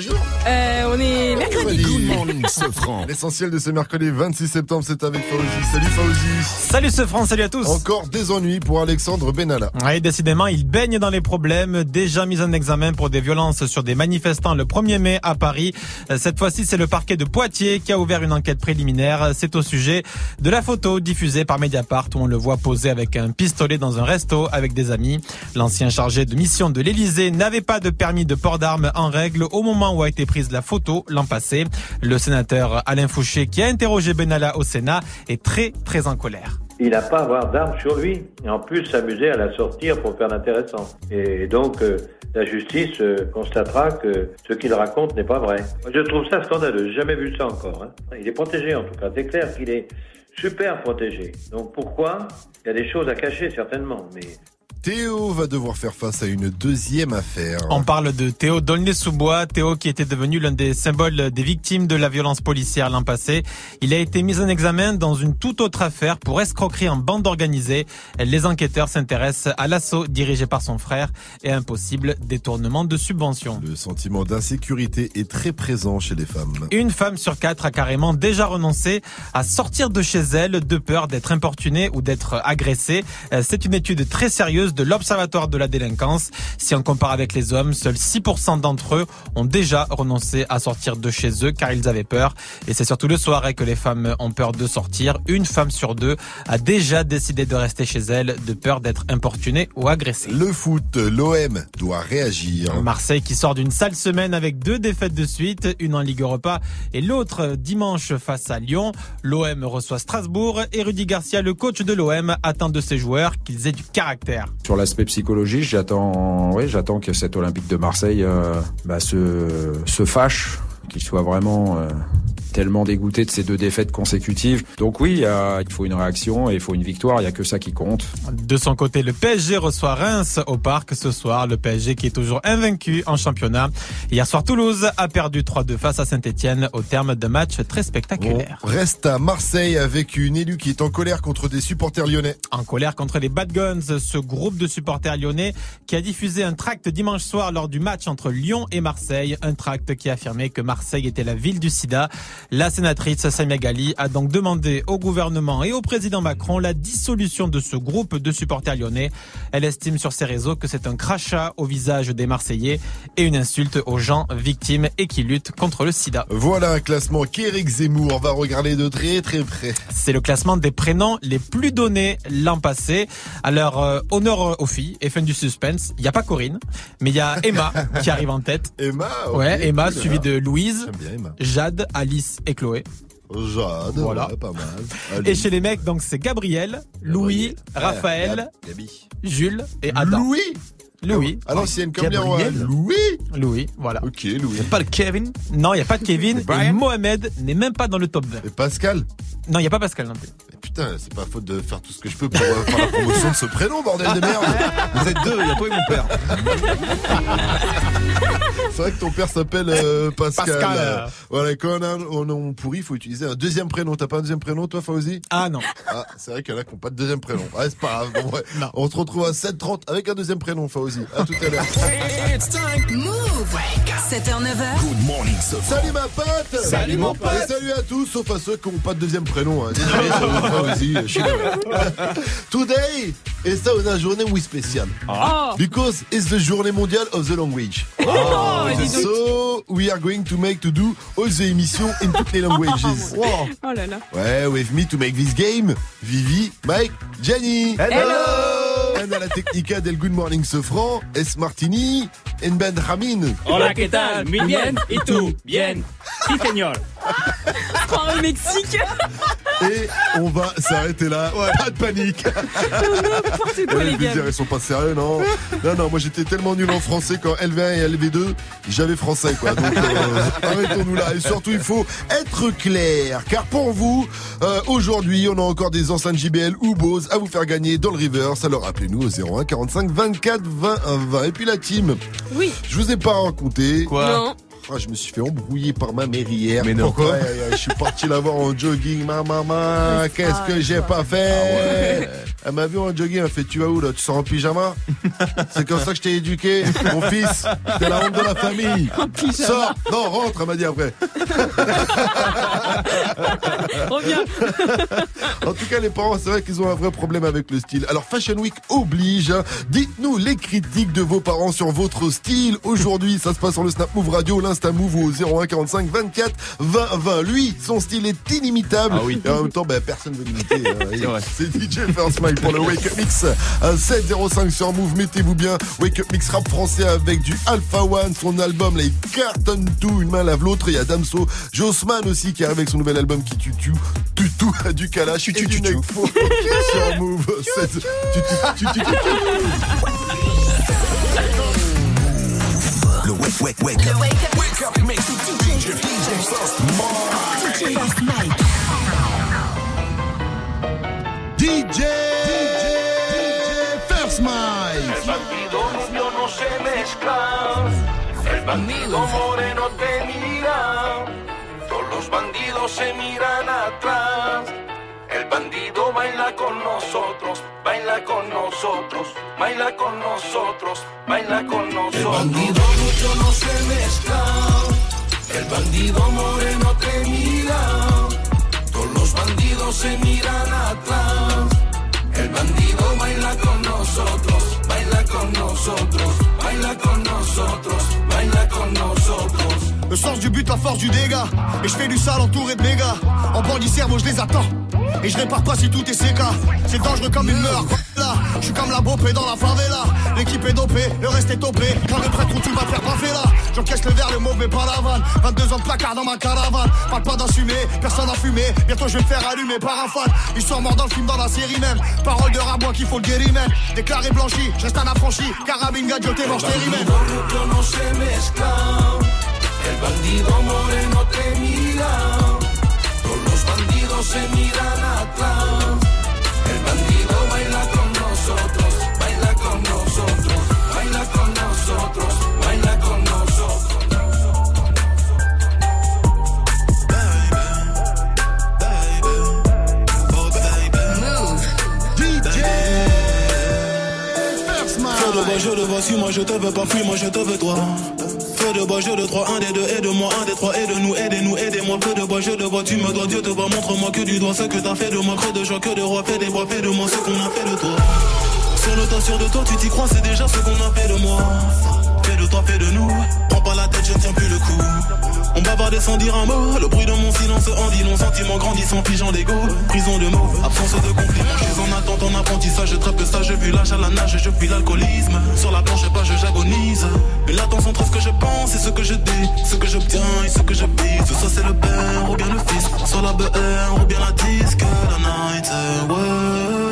Jour Euh, mercredi. Good morning, L'essentiel de ce mercredi 26 septembre, c'est avec Fauzi. Salut Fauzi. Salut ce France, salut à tous. Encore des ennuis pour Alexandre Benalla. Oui, décidément, il baigne dans les problèmes. Déjà mis en examen pour des violences sur des manifestants le 1er mai à Paris. Euh, Cette fois-ci, c'est le parquet de Poitiers qui a ouvert une enquête préliminaire. C'est au sujet de la photo diffusée par Mediapart où on le voit poser avec un pistolet dans un resto avec des amis. L'ancien chargé de mission de l'Elysée n'avait pas de permis de port d'armes en règle au moment où a été prise la photo l'an passé. Le sénateur Alain Fouché, qui a interrogé Benalla au Sénat, est très très en colère. Il n'a pas à avoir d'armes sur lui. Et en plus, s'amuser à la sortir pour faire l'intéressant. Et donc, euh, la justice euh, constatera que ce qu'il raconte n'est pas vrai. Je trouve ça scandaleux. Jamais vu ça encore. hein. Il est protégé, en tout cas. C'est clair qu'il est super protégé. Donc, pourquoi? Il y a des choses à cacher, certainement. Mais Théo va devoir faire face à une deuxième affaire. On parle de Théo Dolnay-sous-Bois, Théo qui était devenu l'un des symboles des victimes de la violence policière l'an passé. Il a été mis en examen dans une toute autre affaire pour escroquerie en bande organisée. Les enquêteurs s'intéressent à l'assaut dirigé par son frère et à un possible détournement de subventions. Le sentiment d'insécurité est très présent chez les femmes. Une femme sur quatre a carrément déjà renoncé à sortir de chez elle de peur d'être importunée ou d'être agressée. Euh, C'est une étude très sérieuse de l'Observatoire de la délinquance. Si on compare avec les hommes, seuls 6% d'entre eux ont déjà renoncé à sortir de chez eux car ils avaient peur. Et c'est surtout le soir que les femmes ont peur de sortir. Une femme sur deux a déjà décidé de rester chez elle de peur d'être importunée ou agressée. Le foot, l'OM doit réagir. Marseille qui sort d'une sale semaine avec deux défaites de suite, une en Ligue Europa et l'autre dimanche face à Lyon. L'OM reçoit Strasbourg et Rudy Garcia, le coach de l'OM, attend de ses joueurs qu'ils aient du caractère. Sur l'aspect psychologique, j'attends, oui, j'attends que cet Olympique de Marseille euh, bah, se, se fâche, qu'il soit vraiment euh, tellement dégoûté de ces deux défaites consécutives. Donc oui, il faut une réaction et il faut une victoire. Il y a que ça qui compte. De son côté, le PSG reçoit Reims au parc ce soir. Le PSG qui est toujours invaincu en championnat. Hier soir, Toulouse a perdu 3-2 face à Saint-Etienne au terme d'un match très On spectaculaire. reste à Marseille avec une élue qui est en colère contre des supporters lyonnais. En colère contre les Bad Guns, ce groupe de supporters lyonnais qui a diffusé un tract dimanche soir lors du match entre Lyon et Marseille. Un tract qui affirmait que Marseille était la ville du sida. La sénatrice Samia Gali a donc demandé au gouvernement et au président Macron la dissolution de ce groupe de supporters lyonnais. Elle estime sur ses réseaux que c'est un crachat au visage des Marseillais et une insulte aux gens victimes et qui luttent contre le sida. Voilà un classement qu'Éric Zemmour va regarder de très très près. C'est le classement des prénoms les plus donnés l'an passé. Alors, euh, honneur aux filles et fin du suspense. Il n'y a pas Corinne, mais il y a Emma qui arrive en tête. Emma, ok, Ouais, Emma, cool, suivie de Louise, Emma. Jade, Alice et Chloé. Jade, Voilà. ouais, pas mal. Allez. Et chez les mecs, donc c'est Gabriel, Louis, Raphaël, Gabi. Jules et Adam. Louis Louis. L'ancienne comme les rois. Gabriel. Louis Louis, voilà. Ok, Louis. Pas le Kevin Non, il n'y a pas de Kevin et Mohamed n'est même pas dans le top 20. Et Pascal Non, il n'y a pas Pascal non plus. Mais Putain, c'est pas faute de faire tout ce que je peux pour euh, faire la promotion de ce prénom, bordel de merde Vous êtes deux, il y a toi et mon père. C'est vrai que ton père s'appelle euh, Pascal. Pascal. Euh, Voilà, quand on a un nom pourri, il faut utiliser un deuxième prénom. T'as pas un deuxième prénom, toi, Fauzi? Ah non. Ah, c'est vrai qu'il y en a qui n'ont pas de deuxième prénom. Ah, c'est pas grave. Bon, ouais. On se retrouve à 7h30 avec un deuxième prénom, Fauzi. À tout à l'heure. Move 7h, 9h. Salut ma pote Salut, mon pote. Et salut à tous, sauf à ceux qui n'ont pas de deuxième prénom. Hein. Désolé, ça vous suis désolé. Today is une journée muy spéciale. Oh, Because it's the journée mondiale of the language. oh, donc. So we are going to make to do all the émissions in toutes les languages. Oh là là. Ouais, with me to make this game, Vivi, Mike, Jenny. Hello. And à la Technica del Good Morning Sofran, S. Martini, et Benjamin. Hola, ¿qué tal? Muy bien. ¿Y tú? Bien. Sí, señor. Oh, au Mexique. Et on va s'arrêter là. Pas de panique. N'importe quoi, Ouais, les gars. dire, ils sont pas sérieux, non Non, non, moi j'étais tellement nul en français qu'en LV1 et LV2, j'avais français, quoi. Donc, euh, arrêtons-nous là. Et surtout, il faut être clair. Car pour vous, euh, aujourd'hui, on a encore des enceintes JBL ou Bose à vous faire gagner dans le reverse. Alors appelez-nous au 01 45 24 20 20. Et puis la team, Oui. je vous ai pas raconté. Non. Ah, je me suis fait embrouiller par ma mère hier. Mais non. Pourquoi Je suis parti la voir en jogging. Ma maman, qu'est-ce que j'ai pas fait Elle m'a vu en jogging, elle fait Tu vas où là Tu sors en pyjama C'est comme ça que je t'ai éduqué, mon fils. T'es la honte de la famille. Sors Non, rentre, elle m'a dit après. Reviens. En tout cas, les parents, c'est vrai qu'ils ont un vrai problème avec le style. Alors, Fashion Week oblige. Dites-nous les critiques de vos parents sur votre style. Aujourd'hui, ça se passe sur le Snap Move Radio, l'Insta Move au 01 45 24 20 20. Lui, son style est inimitable. Ah oui. Et en même temps, ben, personne ne veut l'imiter. hein. C'est DJ First Mike pour le Wake Up Mix. Un 705 sur Move, mettez-vous bien. Wake Up Mix rap français avec du Alpha One. Son album, il cartonne tout. Une main lave l'autre. Il y a Damso, Jossman aussi qui arrive avec son nouvel album qui tue tout. Tue tout, du Kalash. Sur Move. Tu- tu- tu- tu- tu- Le wake, wake, wake up. Wake up mix with DJ, DJ First Mike. DJ, DJ, First Mike. bandido rubio no se mezcla. El bandido moreno te mira. Todos los bandidos se miran atrás. El bandido baila con nosotros, baila con nosotros, baila con nosotros, baila con nosotros. El bandido rubio no se mezcla. El bandido moreno te mira. Todos los bandidos se miran atrás. El bandido con baila con nosotros, baila con nosotros, baila con nosotros. Le sens du but, la force du dégât. Et je fais du sale entouré de méga. En bandit cerveau, je les attends. Et je répare pas si tout est CK. C'est dangereux comme une meurt. Là, je suis comme la bopée dans la favela. L'équipe est dopée, le reste est topé. Quand le prêtre où tu vas faire baffer là. J'encaisse le verre, le mauvais pas la vanne. 22 ans de placard dans ma caravane. Parle pas d'assumer, personne n'a fumé. Bientôt je vais faire allumer par un fan. Histoire mort dans le film, dans la série même. Parole de rabois qu'il faut le guérir même. Déclaré blanchi, je reste un affranchi. Carabine gadgeté, mange tes El bandido moreno te mira. Todos los bandidos se miran atrás. El bandido baila con nosotros, baila con nosotros, baila con nosotros, baila con nosotros. De bois, Mike. je le vois, suis moi je te veux pas, moi je te veux toi. De bois, je de trois, un des deux, aide-moi, un des trois, aide-nous, aidez-nous, aidez-moi. Feu de bois, je le vois, tu me dois, Dieu te voit, montre-moi que du doigt ce que t'as fait de moi, creux de joie, que de roi, fais des bois, fais de moi ce qu'on a fait de toi. Sur le sûr de toi, tu t'y crois, c'est déjà ce qu'on a fait de moi. Fais de toi, fais de nous. Sans dire un mot. Le bruit de mon silence en dit long. Sentiment grandissant, figeant d'ego. Prison de mots, absence de compliments. Je suis en attente, en apprentissage. Je trappe ça, je vis l'âge à la nage je fuis l'alcoolisme. Sur la planche, pas, je j'agonise. Mais latence entre ce que je pense et ce que je dis. Ce que j'obtiens et ce que je vise. Soit c'est le père ou bien le fils. Soit la BR ou bien la disque. La night, ouais.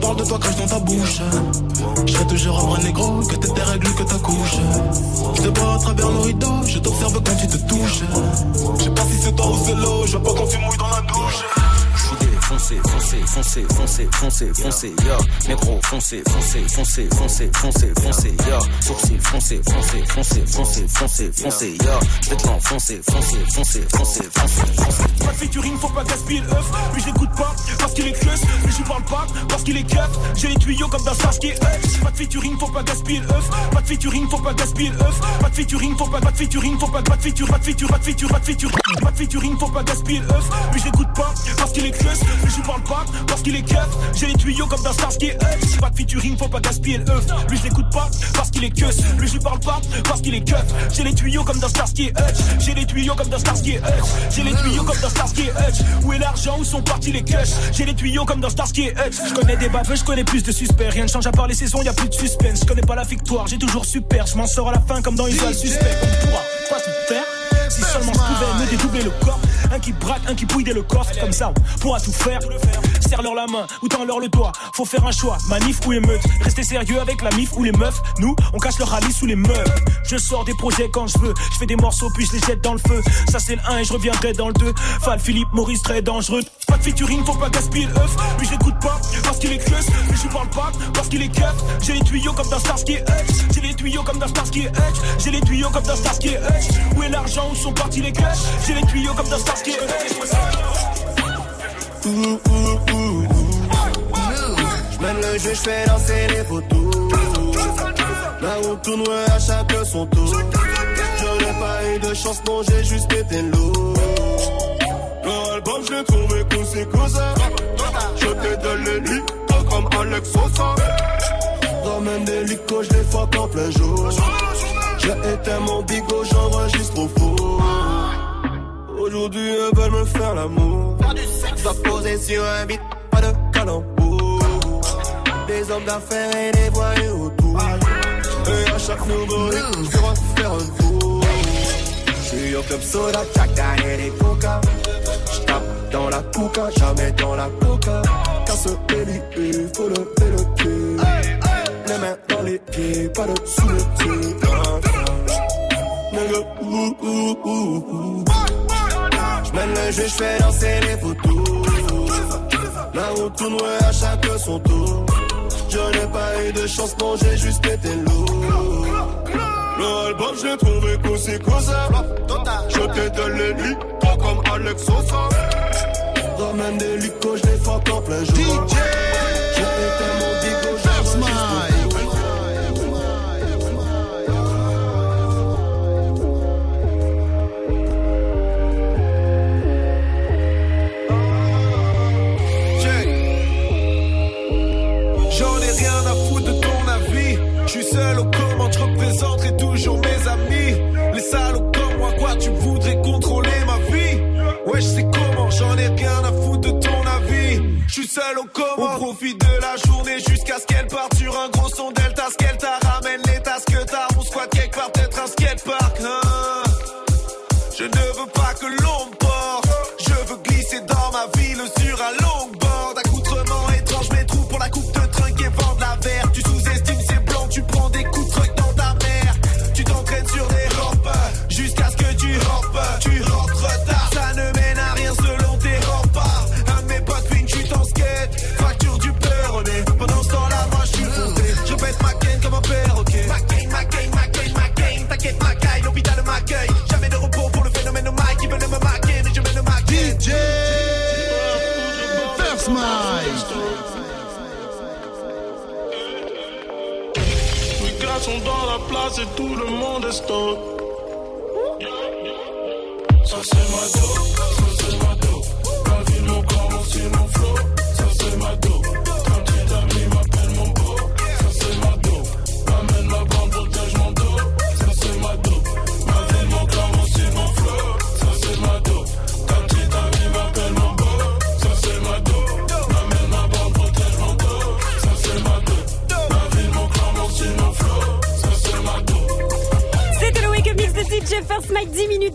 parle de toi crache dans ta bouche je serai toujours un négro, que t'es tes que ta couche. Je te vois à travers le rideau, je t'observe quand tu te touches. Je sais pas si c'est toi ou c'est l'eau, je vois pas quand tu mouilles dans la douche. Défoncé, foncé, foncé, foncé, foncé, foncé, ya. Négro, foncé, foncé, foncé, foncé, foncé, foncé, ya. Sourcil, foncé, foncé, foncé, foncé, foncé, foncé, ya. J'vais te l'enfoncer, foncé, foncé, foncé, foncé, foncé. Pas de featuring, faut pas gaspiller l'œuf. Lui je l'écoute pas parce qu'il est clus. Lui je parle pas parce qu'il est keuf. J'ai les tuyaux comme dans Sasuke Up. Pas de featuring, faut pas gaspiller l'œuf. Pas de featuring, faut pas gaspiller l'œuf. Pas de featuring, faut pas, pas de featuring, faut pas, pas de feature, pas de feature, pas de feature, pas de featuring, faut pas gaspiller l'œuf. Lui je l'écoute pas parce qu'il est clus. Je lui parle pas parce qu'il est keuf. J'ai les tuyaux comme dans Sasuke Up. Pas de featuring, faut pas gaspiller l'œuf. Lui je l'écoute pas parce qu'il est keuf. Lui je lui parle pas parce qu'il est keuf. J'ai les tuyaux comme dans Starsky Hutch. J'ai les tuyaux comme dans Starsky Hutch. J'ai les tuyaux comme dans Starsky Hutch. Où est l'argent? Où sont partis les cushs J'ai les tuyaux comme dans Starsky Hutch. Je connais des baveux, je connais plus de suspects. Rien ne change à part les saisons, y a plus de suspense. Je connais pas la victoire, j'ai toujours super. Je m'en sors à la fin comme dans Usual Suspect. On pourra pas tout faire. Si seulement je pouvais me dédoubler le corps. Un qui braque, un qui pouille dès le coffre. Comme ça, on pourra tout faire. Serre-leur la main ou tends-leur le doigt. Faut faire un choix, manif ou émeute. Rester sérieux avec la mif ou les meufs. Nous, on cache le rallye sous les meufs. Je sors des projets quand je veux. Je fais des morceaux puis je les jette dans le feu. Ça c'est le 1 et je reviendrai dans le 2. Fal Philippe Maurice très dangereux. Pas de featuring, faut pas gaspiller le œuf. Lui je pas parce qu'il est creuse. Lui je parle pas parce qu'il est keuf. J'ai les tuyaux comme dans Starsky Hutch. J'ai les tuyaux comme dans Starsky Hutch. J'ai les tuyaux comme dans Starsky Hutch. Où est l'argent, sont partis les clutches J'ai les tuyaux comme dans Starsky. J'mène le jeu, j'fais danser les photos. Là où tourne à chaque son tour. N'ai pas eu de chance, non, j'ai juste été lourd. L'album, je l'ai trouvé cosa. Je te donne les lits, comme Alex Sosa. Ramène des licos, je les fuck en plein jour. J'ai éteint mon bigot, j'enregistre au four. Aujourd'hui, elles veulent me faire l'amour. Dois poser sur un beat, pas de calembour. Des hommes d'affaires et des voyous autour. Et à chaque nouveau hit, je dois faire un tour. J'suis au club soda, Daniel et Coca. J'tape dans la coca, jamais dans la coca. Casse les lits, faut lever le pied. Les mains dans les pieds, pas de sous les pieds. Nigga, ouh, ouh, ouh, ouh. J'mène le jeu, j'fais danser les photos. Là où tourne, ouais, à chaque son tour. Je n'ai pas eu de chance, non, j'ai juste été lourd. L'album, je l'ai trouvé c'est cosa. Je donne les lits, pas comme Alex Sosa. Ramène des licos, je les fuck en plein jour. DJ! J'ai éteint mon bigot, monde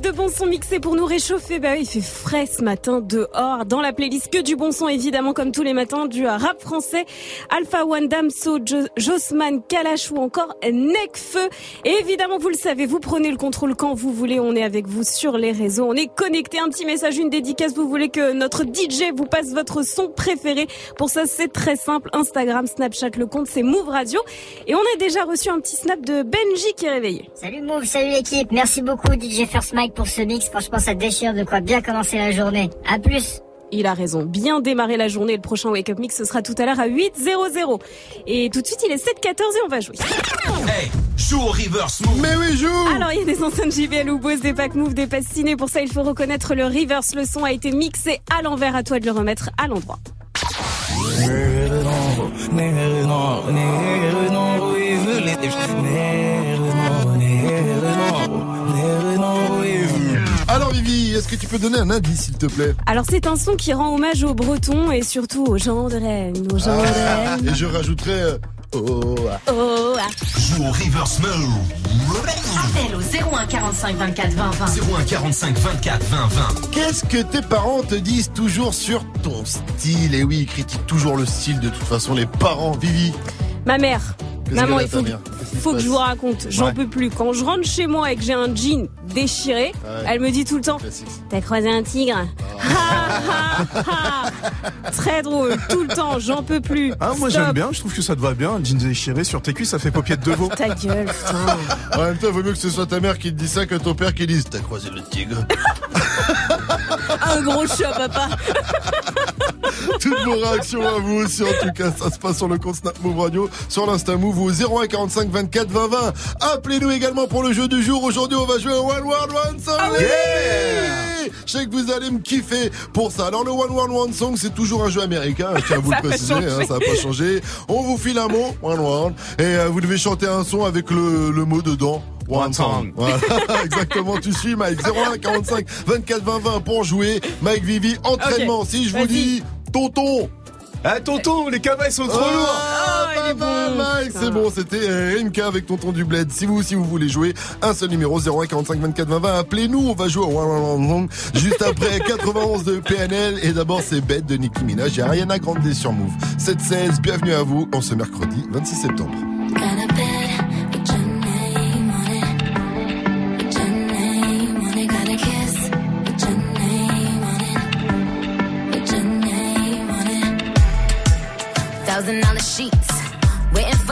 de bon son mixé pour nous réchauffer. Bah oui, il fait frais ce matin dehors. Dans la playlist que du bon son, évidemment, comme tous les matins, du rap français. Alpha One, Damso, Jo- Jossman, Kalash ou encore Necfeu. Et évidemment, vous le savez, vous prenez le contrôle quand vous voulez. On est avec vous sur les réseaux. On est connecté. Un petit message, une dédicace. Vous voulez que notre DJ vous passe votre son préféré. Pour ça, c'est très simple. Instagram, Snapchat, le compte, c'est Move Radio. Et on a déjà reçu un petit snap de Benji qui est réveillé. Salut Move, salut l'équipe. Merci beaucoup DJ First Mike pour ce mix. Franchement, ça déchire de quoi bien commencer la journée. À plus. Il a raison. Bien démarrer la journée. Le prochain Wake Up Mix, ce sera tout à l'heure à 8.00. Et tout de suite, il est 7.14 et on va jouer. Hey, joue au reverse move. Mais oui, joue Alors, il y a des enceintes JBL ou Bose, des packs move, des passes ciné. Pour ça, il faut reconnaître le reverse. Le son a été mixé à l'envers. À toi de le remettre à l'endroit. Alors Vivi, est-ce que tu peux donner un indice s'il te plaît Alors, c'est un son qui rend hommage aux Bretons et surtout aux gens de Rennes. Aux gens de Ah, Rennes. Et je rajouterais euh, oh, ah. Oh, ah. Joue au Reverse Mode. Appel au 01 45 24 20 20. 01 45 24 20 20. Qu'est-ce que tes parents te disent toujours sur ton style? Et oui, ils critiquent toujours le style de toute façon, les parents. Vivi, Ma mère. Maman, il faut, que je vous raconte. J'en Ouais. peux plus. Quand je rentre chez moi et que j'ai un jean déchiré, Ouais. elle me dit tout le temps T'as croisé un tigre? Ha, ha, ha. Très drôle. Tout le temps. J'en peux plus. Ah, moi j'aime bien, je trouve que ça te va bien. Jeans déchiré sur tes cuisses, ça fait paupiette de veau. Ta gueule, putain. En même temps, il vaut mieux que ce soit ta mère qui te dit ça que ton père qui dise T'as croisé le tigre? Un gros chat, papa. Toutes vos réactions à vous aussi, en tout cas, ça se passe sur le compte Snap Move Radio, sur l'Insta Move au 01 45 24 20 20. Appelez-nous également pour le jeu du jour. Aujourd'hui, on va jouer au One World One Song. Ah Yeah Je sais que vous allez me kiffer pour ça. Alors, le One World One Song, c'est toujours un jeu américain, je tiens à vous le préciser, hein, ça n'a pas changé. On vous file un mot, One World, et euh, vous devez chanter un son avec le, le mot dedans. One, One song. song. Voilà, exactement. Tu suis Mike 01 45 24 20 20 pour jouer. Mike Vivi, entraînement. Si je vous dis tonton. Ah, tonton, les cabas ils sont trop Ah, lourds. bon, Mike, c'est bon, c'était euh, MK avec tonton du bled. Si vous aussi vous voulez jouer, un seul numéro 01 45 24 20 20. Appelez-nous, on va jouer au juste après 91 de PNL et d'abord c'est bête de Nicki Minaj et Ariana Grande sur Move. 7-16, bienvenue à vous en ce mercredi 26 septembre.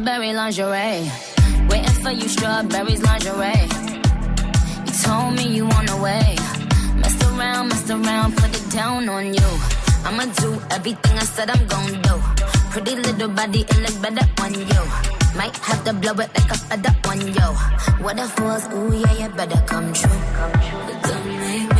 Strawberry lingerie. Waiting for you, strawberries lingerie. You told me you on the way. Messed around, messed around, put it down on you. I'ma do everything I said I'm gonna do. Pretty little body, it look better on you. Might have to blow it like a feather on you. What it was, ooh yeah, you better come true. Don't make me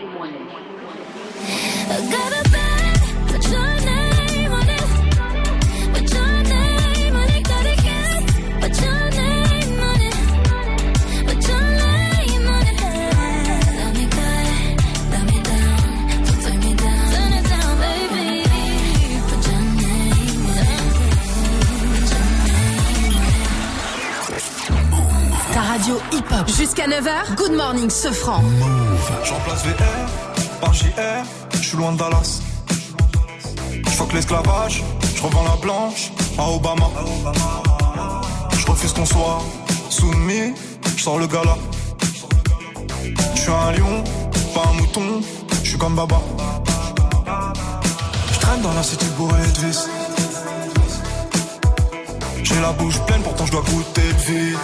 9h, Good Morning Sofran. Je remplace VR par JR, je suis loin de Dallas. Je fuck l'esclavage, je revends la blanche à Obama. Je refuse qu'on soit soumis, je sors le gala. Je suis un lion, pas un mouton, je suis comme Baba. Je traîne dans la cité de. J'ai la bouche pleine, pourtant je dois goûter le vide.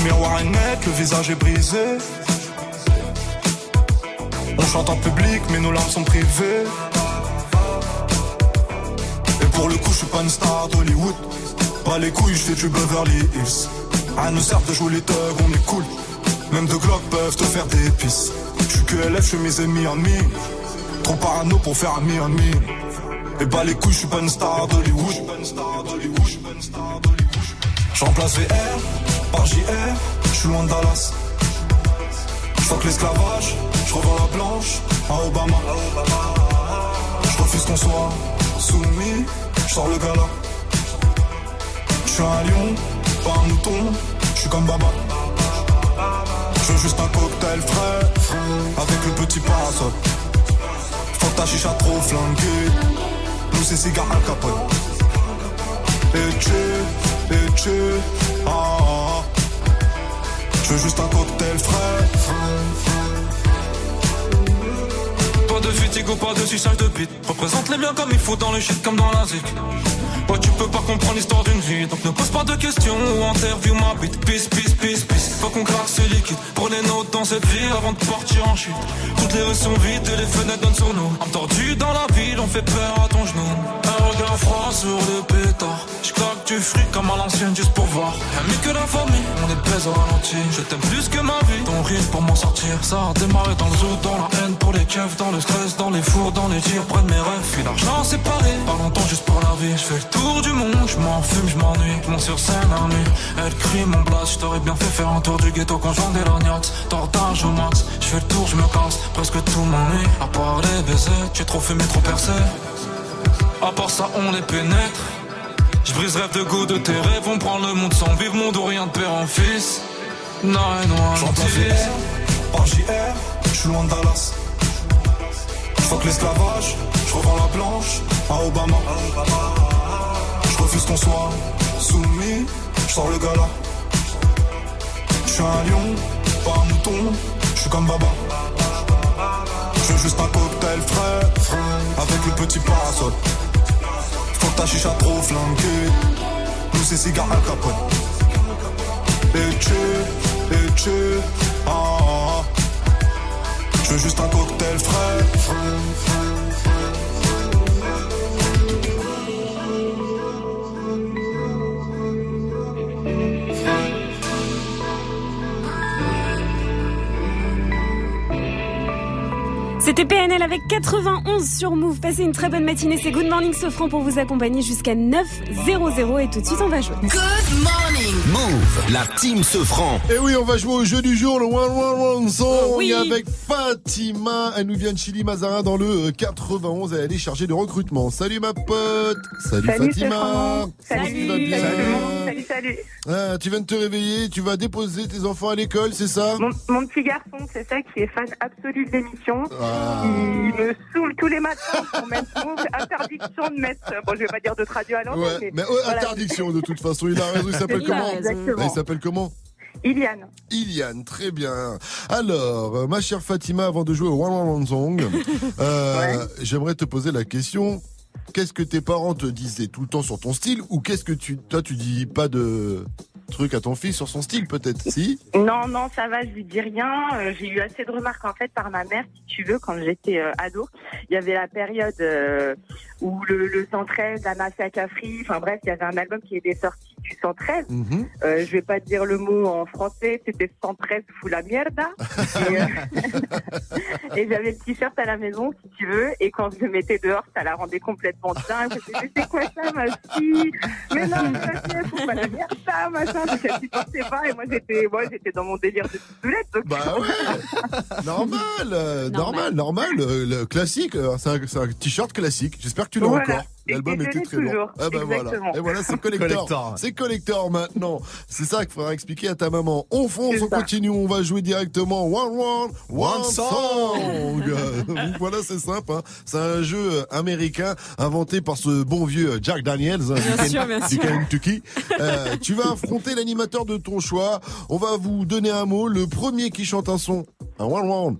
Le miroir est net, le visage est brisé. On chante en public, mais nos larmes sont privées. Et pour le coup, je suis pas une star d'Hollywood. Pas les couilles, je fais du Beverly Hills. À nous sert de jouer les thugs, on est cool. Même deux Glock peuvent te faire des pisses. Je suis que LF, je mes ennemis en mi. Trop parano pour faire un mi en. Et bah les couilles, je suis pas une star d'Hollywood. Je remplace VR par JR, je suis loin de Dallas. Je l'esclavage, je revends la blanche à Obama. Je refuse qu'on soit soumis, je sors le gala. Je suis un lion, pas un mouton, je suis comme Baba. Je veux juste un cocktail frais, avec le petit parasol. Faut ta chicha trop flanquée, nous c'est cigare Al Capone. Et tu, et tu, ah. Je veux juste un cocktail frais. Pas de fatigue ou pas de suçage de bite. Représente les biens comme il faut dans le shit comme dans la zik. Ouais, tu peux pas comprendre l'histoire d'une vie. Donc ne pose pas de questions ou interview ma bite. Peace, peace, peace, peace. Faut qu'on craque ce liquide. Prenez notes dans cette vie avant de partir en chute. Toutes les rues sont vides et les fenêtres donnent sur nous. Entendu dans la ville, on fait peur à ton genou. Un regard froid sur le pétard. Je claque du fric comme à l'ancienne juste pour voir. Mieux que la famille, on est baise au ralenti. Je t'aime plus que ma vie. Ton rire pour m'en sortir. Ça a démarré dans le zoo, dans la haine pour les keufs, dans le stress, dans les fours, dans les tirs, de mes rêves. Puis l'argent séparé. Pas longtemps juste pour la vie. Je fais le tour du monde, je m'en fume, je m'ennuie. Je monte sur scène à nuit. Elle crie mon blast. Je t'aurais bien fait faire un tour du ghetto quand j'en lorgnates. Tordage au max. Je fais le tour, je me casse. Presque tout m'ennuie. À part les baisers, tu es trop fumé, trop percé. À part ça, on les pénètre. Je brise rêve de goût de tes rêves. On prend le monde sans vivre, monde ou rien de père en fils. Non, et non, J'en place VR, par JR, je suis loin de Dallas. Je que l'esclavage, je revends la blanche à Obama. Refuse qu'on soit soumis, je sors le gala. Je suis un lion, pas un mouton, je suis comme Baba. Je veux juste un cocktail frais, avec le petit parasol. Faut que ta chicha trop flanquée, nous c'est cigare Al Capone. Et tu, et tu, ah, ah, ah. Je veux juste un cocktail frais. C'était PNL avec 91 sur Move. Passez une très bonne matinée. C'est Good Morning Sofran pour vous accompagner jusqu'à 9.00 et tout de suite on va jouer. Good morning. Move, la team se franc. Et oui, on va jouer au jeu du jour, le One One One Song, Oui. avec Fatima. Elle nous vient de Chili Mazarin dans le euh, 91. Elle est chargée de recrutement. Salut ma pote. Salut, Salut, Fatima. Salut. Bien Salut, salut. Ah, Tu viens de te réveiller. Tu vas déposer tes enfants à l'école, c'est ça? Mon, mon petit garçon, c'est ça, qui est fan absolu de l'émission. Ah. Il me saoule tous les matins pour mettre Move. interdiction de mettre. Bon, je vais pas dire de traduire à l'antenne, Ouais, mais, mais voilà. interdiction de toute façon. Il a raison. Il s'appelle comment. Il s'appelle comment Iliane. Iliane, très bien. Alors, euh, ma chère Fatima, avant de jouer au One One One Song, euh, j'aimerais te poser la question. Qu'est-ce que tes parents te disaient tout le temps sur ton style ou qu'est-ce que tu, toi, tu dis pas de trucs à ton fils sur son style peut-être Si Non, non, ça va, je lui dis rien. Euh, J'ai eu assez de remarques en fait par ma mère, si tu veux, quand j'étais euh, ado. Il y avait la période euh, où le, le 113, la mafia Cafri, enfin bref, il y avait un album qui était sorti du 113. Mhm. Euh, je vais pas dire le mot en français, c'était 113 fou la mierda. et euh, et j'avais le t-shirt à la maison, si tu veux, et quand je le mettais dehors, ça la rendait complètement dingue. Je c'est quoi ça, ma fille? Mais non, mais faut pas la mierda, machin. Donc elle supportait pas, et moi j'étais, moi j'étais dans mon délire de toilette. Donc... Bah ouais, normal, euh, normal, normal, euh, le classique. C'est un, c'est un t-shirt classique. J'espère que tu l'as Voilà. encore. L'album était très bon. toujours. Ah bah voilà. Et voilà, c'est collector. C'est collector maintenant. C'est ça qu'il faudra expliquer à ta maman. On fonce, on ça. continue, on va jouer directement One One One, One Song. Donc voilà, c'est simple. hein. C'est un jeu euh, américain inventé par ce bon vieux Jack Daniels hein, Bien du, sûr, bien du sûr. Kentucky. Euh, tu vas affronter l'animateur de ton choix. On va vous donner un mot. Le premier qui chante un son un one round,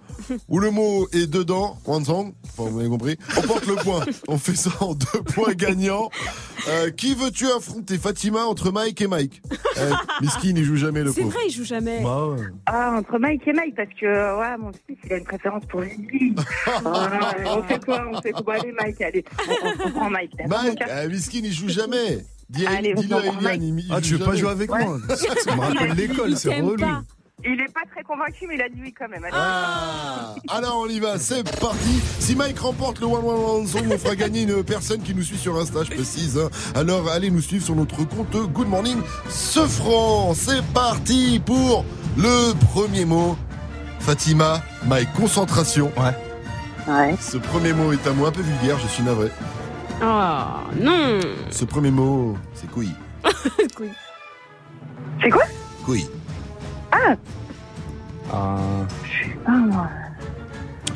où le mot est dedans, one song, enfin, vous avez compris, on porte le point. On fait ça en deux points gagnants. Euh, qui veux-tu affronter, Fatima, entre Mike et Mike euh, Miskin, il joue jamais le C'est pauvre. vrai, il joue jamais. Ah, entre Mike et Mike, parce que ouais, mon fils, il a une préférence pour Lily. Ah, on fait quoi On fait quoi Allez, Mike, allez. On, on prend Mike. Mike, euh, Miskin, il joue jamais. Dis- Allez, Dis-le à on prend Eliane, il- il Ah, tu veux pas jamais. jouer avec moi? Ça me rappelle l'école, c'est relou. Il est pas très convaincu, mais il a dit oui quand même. Allez. Ah, alors on y va, c'est parti. Si Mike remporte le One One One Song, on fera gagner une personne qui nous suit sur Insta, je précise. hein. Alors allez nous suivre sur notre compte Good Morning ce franc. C'est parti pour le premier mot. Fatima, Mike, concentration. Ouais. Ce premier mot est un mot un peu vulgaire, je suis navré. Oh, non. Ce premier mot, c'est couille. C'est quoi? Couille. Ah, Ah. ah moi.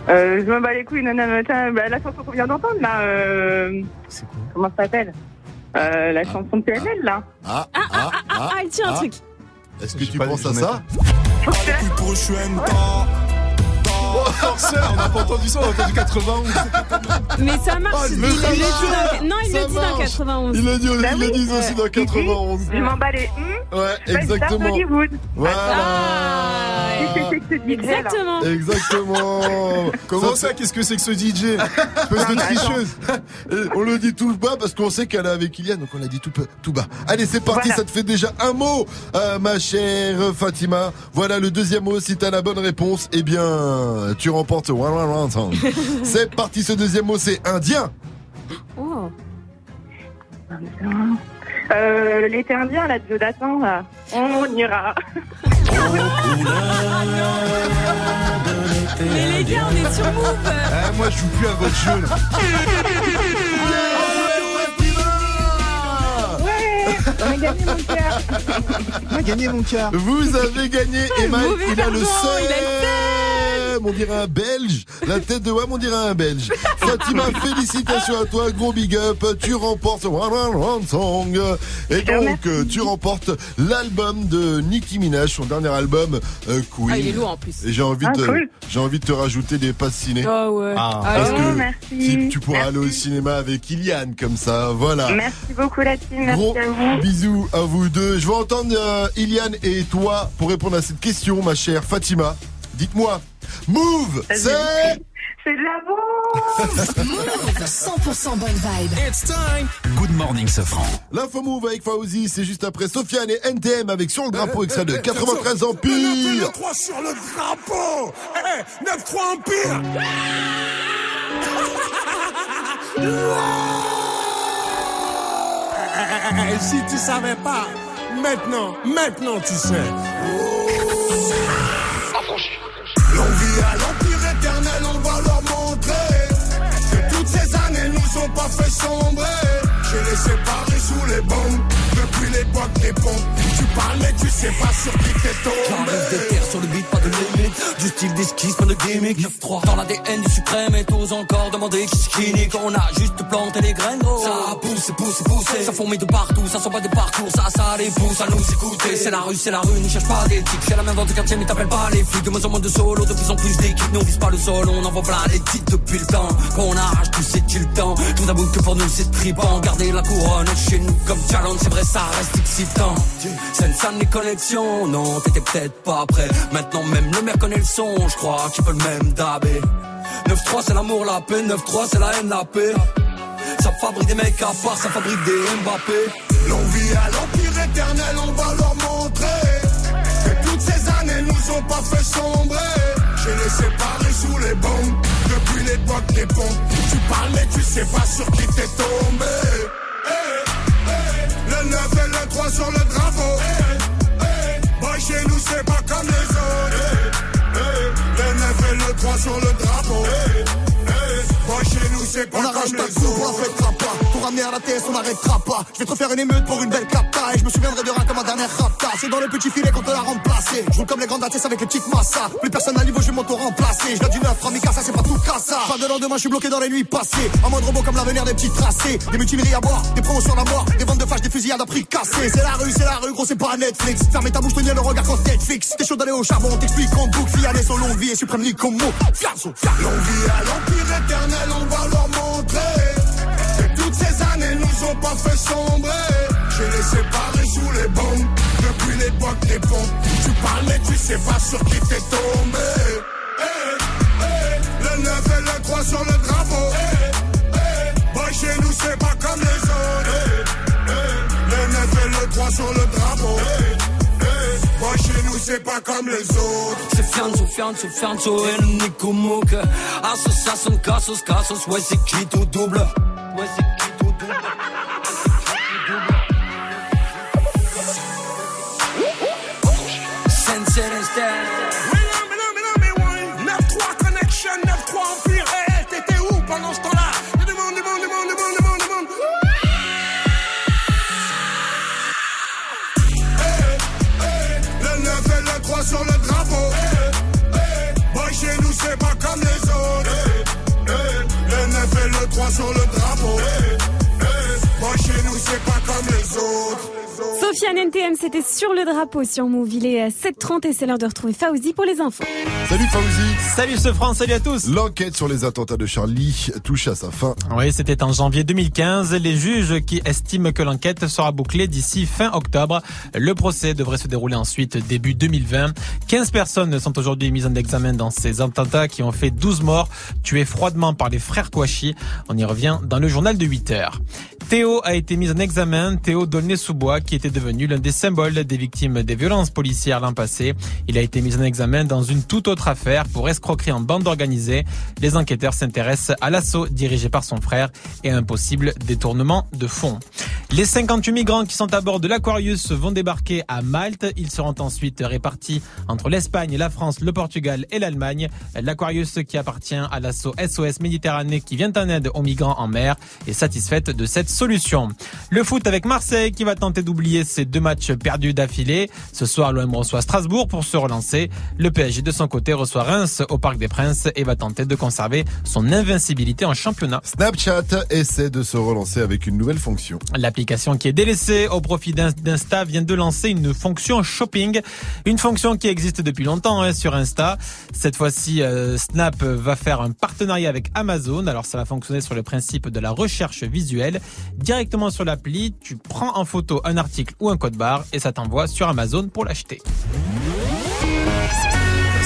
Euh, je me bats les couilles, bah, la chanson qu'on vient d'entendre là. Euh... Comment ça s'appelle euh, La chanson de PNL là. Ah, ah, ah, ah, ah, il tient un truc. Est-ce que tu penses à ça Oh, forceur, on n'a pas entendu ça, on a entendu 91. Mais ça marche. Oh, il mais le ça dit marche. dans- Non, il Ça le dit dans marche. 91. Il le dit, Bah il le oui, dit aussi euh, dans 91. Je m'en bats les. hum, Ouais, exactement. star d'Hollywood. Voilà. Qu'est-ce que c'est que ce DJ, là Exactement. Exactement. Comment ça, qu'est-ce que c'est que ce DJ Espèce de tricheuse. Et on le dit tout bas parce qu'on sait qu'elle est avec Kylian, donc on l'a dit tout, tout bas. Allez, c'est parti, Voilà. ça te fait déjà un mot, euh, ma chère Fatima. Voilà le deuxième mot. Si t'as la bonne réponse, eh bien, tu remportes one, one, one song. C'est parti, ce deuxième mot, c'est indien. Oh. Euh, L'été indien là de Jonathan là. On ira. Mais les gars, on est sur Move. Eh, moi, je joue plus à votre jeu, là. Ouais, on a gagné mon cœur. On a gagné mon cœur. Vous avez gagné mauvais il a il a le seum. On dirait un Belge. La tête de Wam, on dirait un Belge. Fatima, félicitations à toi. Gros big up. Tu remportes One One One Song. Et donc, euh, tu remportes l'album de Nicki Minaj, son dernier album, euh, Queen. Ah, il est lourd en plus. Et j'ai envie, Ah, de, cool. j'ai envie de te rajouter des passes ciné. Oh ouais. Ah. Parce Oh, que merci. si tu pourras Merci. aller au cinéma avec Ilian comme ça, voilà. Merci beaucoup la team, merci Gros à vous. bisous à vous deux. Je vais entendre euh, Ilian et toi pour répondre à cette question, ma chère Fatima. Dites-moi, Move, c'est C'est de la boue Move 100% bonne vibe. It's time. Good morning, Sofran. l'info Move avec Fauzi. C'est juste après Sofiane et NTM avec sur le drapeau extrait de 93 Empire. 3 sur le drapeau Eh, 9-3 Empire Eh, Si tu savais pas, maintenant, maintenant tu sais. L'envie à l'empire éternel, on va leur montrer que toutes ces années nous ont pas fait sombrer. J'ai les séparés sous les bombes depuis. Tu parles mais tu sais pas sur qui t'es tombé. J'arrive des terres sur le beat, pas de limite. Du style d'esquisse, pas de gimmick. 9-3 dans l'ADN du suprême et t'oses encore demander qui qui nique. On a juste planté les graines, gros. Ça pousse, pousse, pousse. Ça fourmille de partout, ça sent pas des parcours. Ça, ça les pousse à nous écouter. C'est la rue, c'est la rue, ne cherche pas d'éthique. C'est la même vente de quartier, mais t'appelles pas les flics. De moins en moins de solo, de plus en plus d'équipes. Nous on vise pas le sol, on envoie plein les titres depuis le temps. Qu'on arrache tout, c'est-tu le temps. Tout d'abord que pour nous c'est tripant. Garder la couronne chez nous comme challenge, c'est vrai, ça reste excitant. Salle les connexions, non, t'étais peut-être pas prêt. Maintenant même le maire connaît le son, je crois qu'il peut le même dabé. 9-3 c'est l'amour, la paix, 9-3 c'est la haine, la paix. Ça fabrique des mecs à part, ça fabrique des Mbappé. L'envie à l'empire éternel, on va leur montrer que toutes ces années nous ont pas fait sombrer. J'ai les séparés sous les bombes depuis l'époque des pompes. Tu parles mais tu sais pas sur qui t'es tombé. Sur le drapeau. Boy, chez nous c'est pas comme les autres. Eh, Le 9 et le 3 sur le drapeau. Boy, chez nous c'est pas On comme arrache les ta coupe, on la autres. pas. Ramener à la on n'arrêtera pas. Je vais te refaire une émeute pour une belle capta. Et je me souviendrai de rien comme ma dernière rapta. C'est dans le petit filet qu'on te l'a remplacé. Je roule comme les grandes ATS avec les petites massas. Plus personne à niveau, je vais m'auto-remplacer. Je du 9, Ramika, ça c'est pas tout cassa. Pas de lendemain, je suis bloqué dans les nuits passées. En mode robot comme l'avenir des petits tracés. Des mutineries à boire, des promotions à mort. Des ventes de flash, des fusils fusillade à prix cassé. C'est la rue, c'est la rue, gros, c'est pas Netflix. Fermez ta bouche, tenir le regard quand Netflix. T'es chaud d'aller au charbon, on t'explique en boucle. Longue vie et suprême ni comme mot. Fianso, fianso. L'envie à l'empire éternel, on va leur montrer nous ont pas fait sombrer. J'ai les séparés sous les bombes depuis l'époque des pompes. Tu parles mais tu sais pas sur qui t'es tombé. Eh, eh, le 9 et le 3 sur le drapeau. Eh, eh, boy, chez nous c'est pas comme les autres. Le 9 et le 3 sur le drapeau. Boy, chez nous c'est pas comme les autres. C'est fianzo, fianzo, fianzo et le Nico Mouk Association, casos, casos, ouais c'est qui tout double? Ouais c'est qui C'était sur le drapeau sur Move. Il est à 7h30 et c'est l'heure de retrouver Fauzi pour les infos. Salut Fauzi. Salut ce France, salut à tous. L'enquête sur les attentats de Charlie touche à sa fin. Oui, c'était en janvier 2015. Les juges qui estiment que l'enquête sera bouclée d'ici fin octobre. Le procès devrait se dérouler ensuite début 2020. 15 personnes sont aujourd'hui mises en examen dans ces attentats qui ont fait 12 morts tués froidement par les frères Kouachi. On y revient dans le journal de 8 heures. Théo a été mis en examen. Théo Dolné-sous-Bois, qui était devenu des symboles des victimes des violences policières l'an passé. Il a été mis en examen dans une toute autre affaire pour escroquerie en bande organisée. Les enquêteurs s'intéressent à l'assaut dirigé par son frère et à un possible détournement de fonds. Les 58 migrants qui sont à bord de l'Aquarius vont débarquer à Malte. Ils seront ensuite répartis entre l'Espagne, la France, le Portugal et l'Allemagne. L'Aquarius qui appartient à l'assaut SOS Méditerranée qui vient en aide aux migrants en mer est satisfaite de cette solution. Le foot avec Marseille qui va tenter d'oublier ses deux matchs perdus d'affilée. Ce soir, l'OM reçoit Strasbourg pour se relancer. Le PSG de son côté reçoit Reims au Parc des Princes et va tenter de conserver son invincibilité en championnat. Snapchat essaie de se relancer avec une nouvelle fonction. L'application qui est délaissée au profit d'In- d'Insta vient de lancer une fonction shopping, une fonction qui existe depuis longtemps hein, sur Insta. Cette fois-ci, euh, Snap va faire un partenariat avec Amazon. Alors ça va fonctionner sur le principe de la recherche visuelle. Directement sur l'appli, tu prends en photo un article ou un code barre et ça t'envoie sur Amazon pour l'acheter.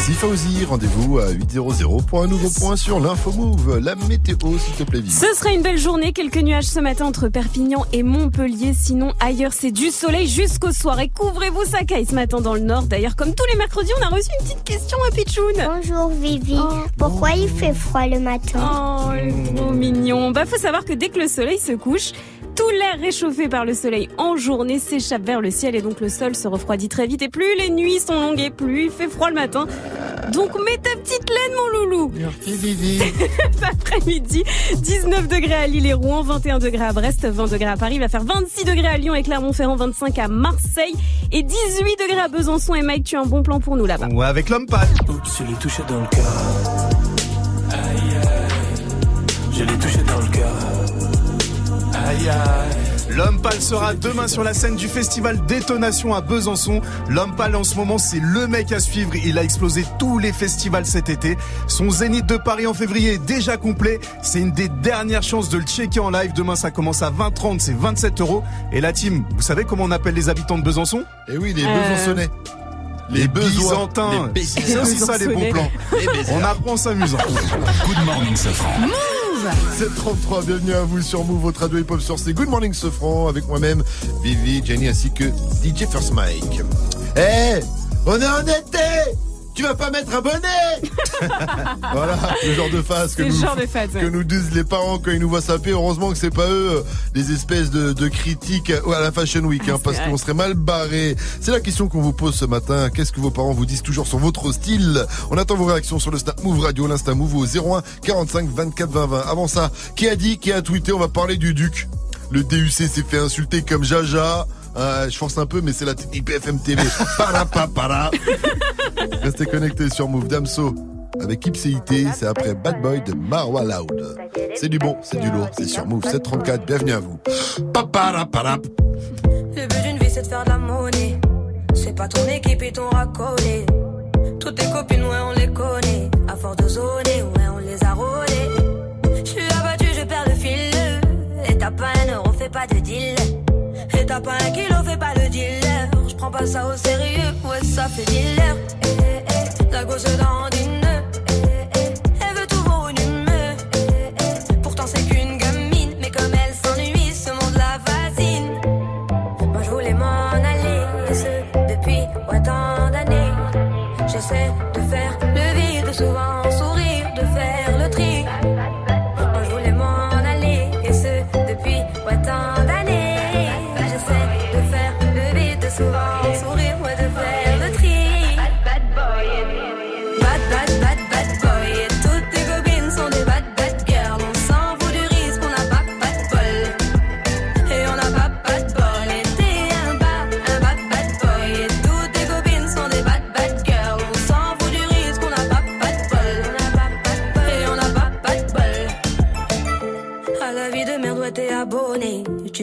Merci Fauzi, rendez-vous à 8.00 pour un nouveau point sur l'info move. La météo, s'il te plaît. Ce sera une belle journée, quelques nuages ce matin entre Perpignan et Montpellier. Sinon, ailleurs, c'est du soleil jusqu'au soir. Et couvrez-vous sa caille ce matin dans le nord. D'ailleurs, comme tous les mercredis, on a reçu une petite question à Pichoun. Bonjour Vivi. Pourquoi il fait froid le matin? Oh, le mignon. Bah, faut savoir que dès que le soleil se couche, tout l'air réchauffé par le soleil en journée s'échappe vers le ciel et donc le sol se refroidit très vite. Et plus les nuits sont longues et plus il fait froid le matin. Donc mets ta petite laine, mon loulou. Après-midi, 19 degrés à Lille et Rouen, 21 degrés à Brest, 20 degrés à Paris, il va faire 26 degrés à Lyon et Clermont-Ferrand, 25 à Marseille et 18 degrés à Besançon. Et Mike, tu as un bon plan pour nous là-bas. Ouais, avec l'homme pâle. Je l'ai touché dans le cœur. Aïe aïe. L'homme pâle sera demain sur la scène du festival Détonation à Besançon. L'homme pâle en ce moment, c'est le mec à suivre. Il a explosé tous les festivals cet été. Son zénith de Paris en février est déjà complet. C'est une des dernières chances de le checker en live. Demain, ça commence à 20h30, c'est 27 euros. Et la team, vous savez comment on appelle les habitants de Besançon? Eh oui, les Euh, Besançonnais. Les, besoins. Byzantins. Les C'est aussi ça les bons plans. Les. On apprend en s'amusant. Good morning, Safran. 733, bienvenue à vous sur Move, votre radio hip-hop sur ces Good Morning Sofran, avec moi-même, Vivi, Jenny, ainsi que DJ First Mike. Eh, on est en été Tu vas pas mettre un bonnet Voilà, le genre de phase que nous, genre de phase, ouais. que nous disent les parents quand ils nous voient saper. Heureusement que c'est pas eux, les espèces de, de critiques à la Fashion Week, hein, parce vrai. qu'on serait mal barré. C'est la question qu'on vous pose ce matin. Qu'est-ce que vos parents vous disent toujours sur votre style? On attend vos réactions sur le Snap Move Radio, l'Insta Move au 01 45 24 20 20. Avant ça, qui a dit, qui a tweeté? On va parler du Duc. Le DUC s'est fait insulter comme Jaja. Euh, je force un peu, mais c'est la technique BFM TV. para, pa, para. Restez connectés sur Move Damso avec Ipséité. C'est après Bad Boy de Marwa Loud. C'est du bon, c'est du lourd, c'est sur Move 734. Bienvenue à vous. Pa, para, para. te faire de la monnaie. C'est pas ton équipe, ils t'ont racolé. Toutes tes copines, ouais, on les connaît. À force de zoner, pas un kilo, fais pas le dealer. Je prends pas ça au sérieux, ouais, ça fait dealer. Eh, eh, eh, la gosse dans une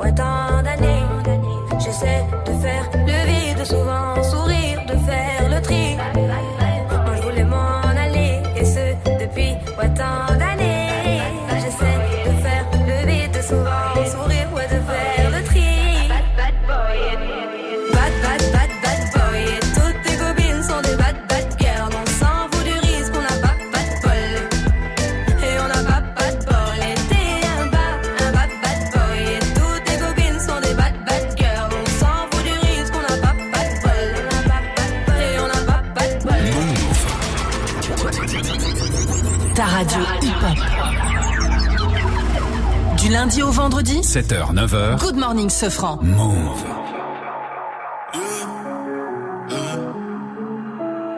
ouais, tant d'années. J'essaie de Du lundi au vendredi 7h, 9h. Good morning, Sofran. Move.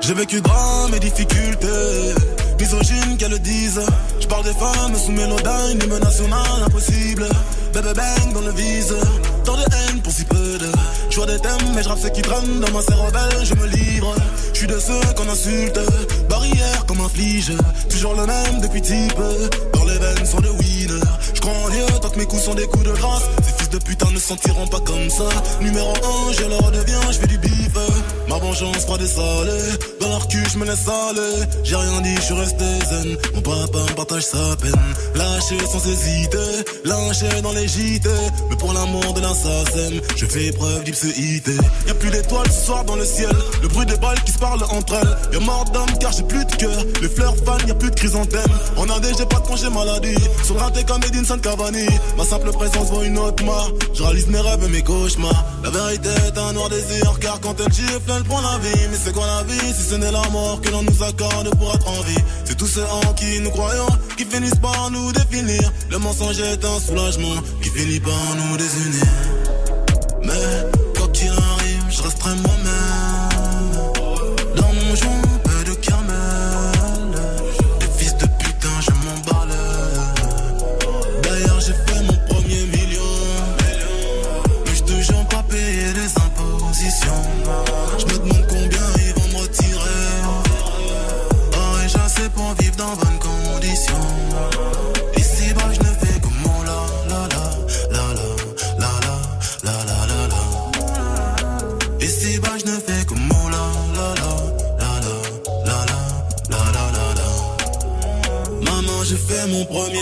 J'ai vécu drame et difficultés. Misogyne qu'elles le disent. Je parle des femmes sous mélodyne, hymne national impossible. Bébé bang dans le vise. Tant de haine pour si peu de. Je vois des thèmes, mais je rappe ce qui traîne dans ma cervelle, je me livre. Je suis de ceux qu'on insulte. Barrière comme un flige. Toujours le même depuis type. Dans les veines sont de winner. Tant que mes coups sont des coups de grâce. De putain ne se sentiront pas comme ça. Numéro 1, je leur deviens, je fais du bif. Ma vengeance froide et salée. Dans leur cul, je me laisse aller. J'ai rien dit, je suis resté zen. Mon papa me partage sa peine. Lâché sans hésiter. Lynché dans les JT. Mais pour l'amour de l'assassin, je fais preuve d'ipséité. Y'a plus d'étoiles ce soir dans le ciel. Le bruit des balles qui se parlent entre elles. Y'a mort d'homme car j'ai plus de cœur. Les fleurs fanent, y'a plus de chrysanthème. En AD, j'ai pas de congé maladie. Sur le raté comme Edinson Cavani. Ma simple présence vaut une autre Je réalise mes rêves et mes cauchemars. La vérité est un noir désir. Car quand elle gifle, elle prend la vie. Mais c'est quoi la vie si ce n'est la mort que l'on nous accorde pour être en vie? C'est tous ceux en qui nous croyons qui finissent par nous définir. Le mensonge est un soulagement qui finit par nous désunir. Mais quoi qu'il arrive, je resterai moi-même. Premier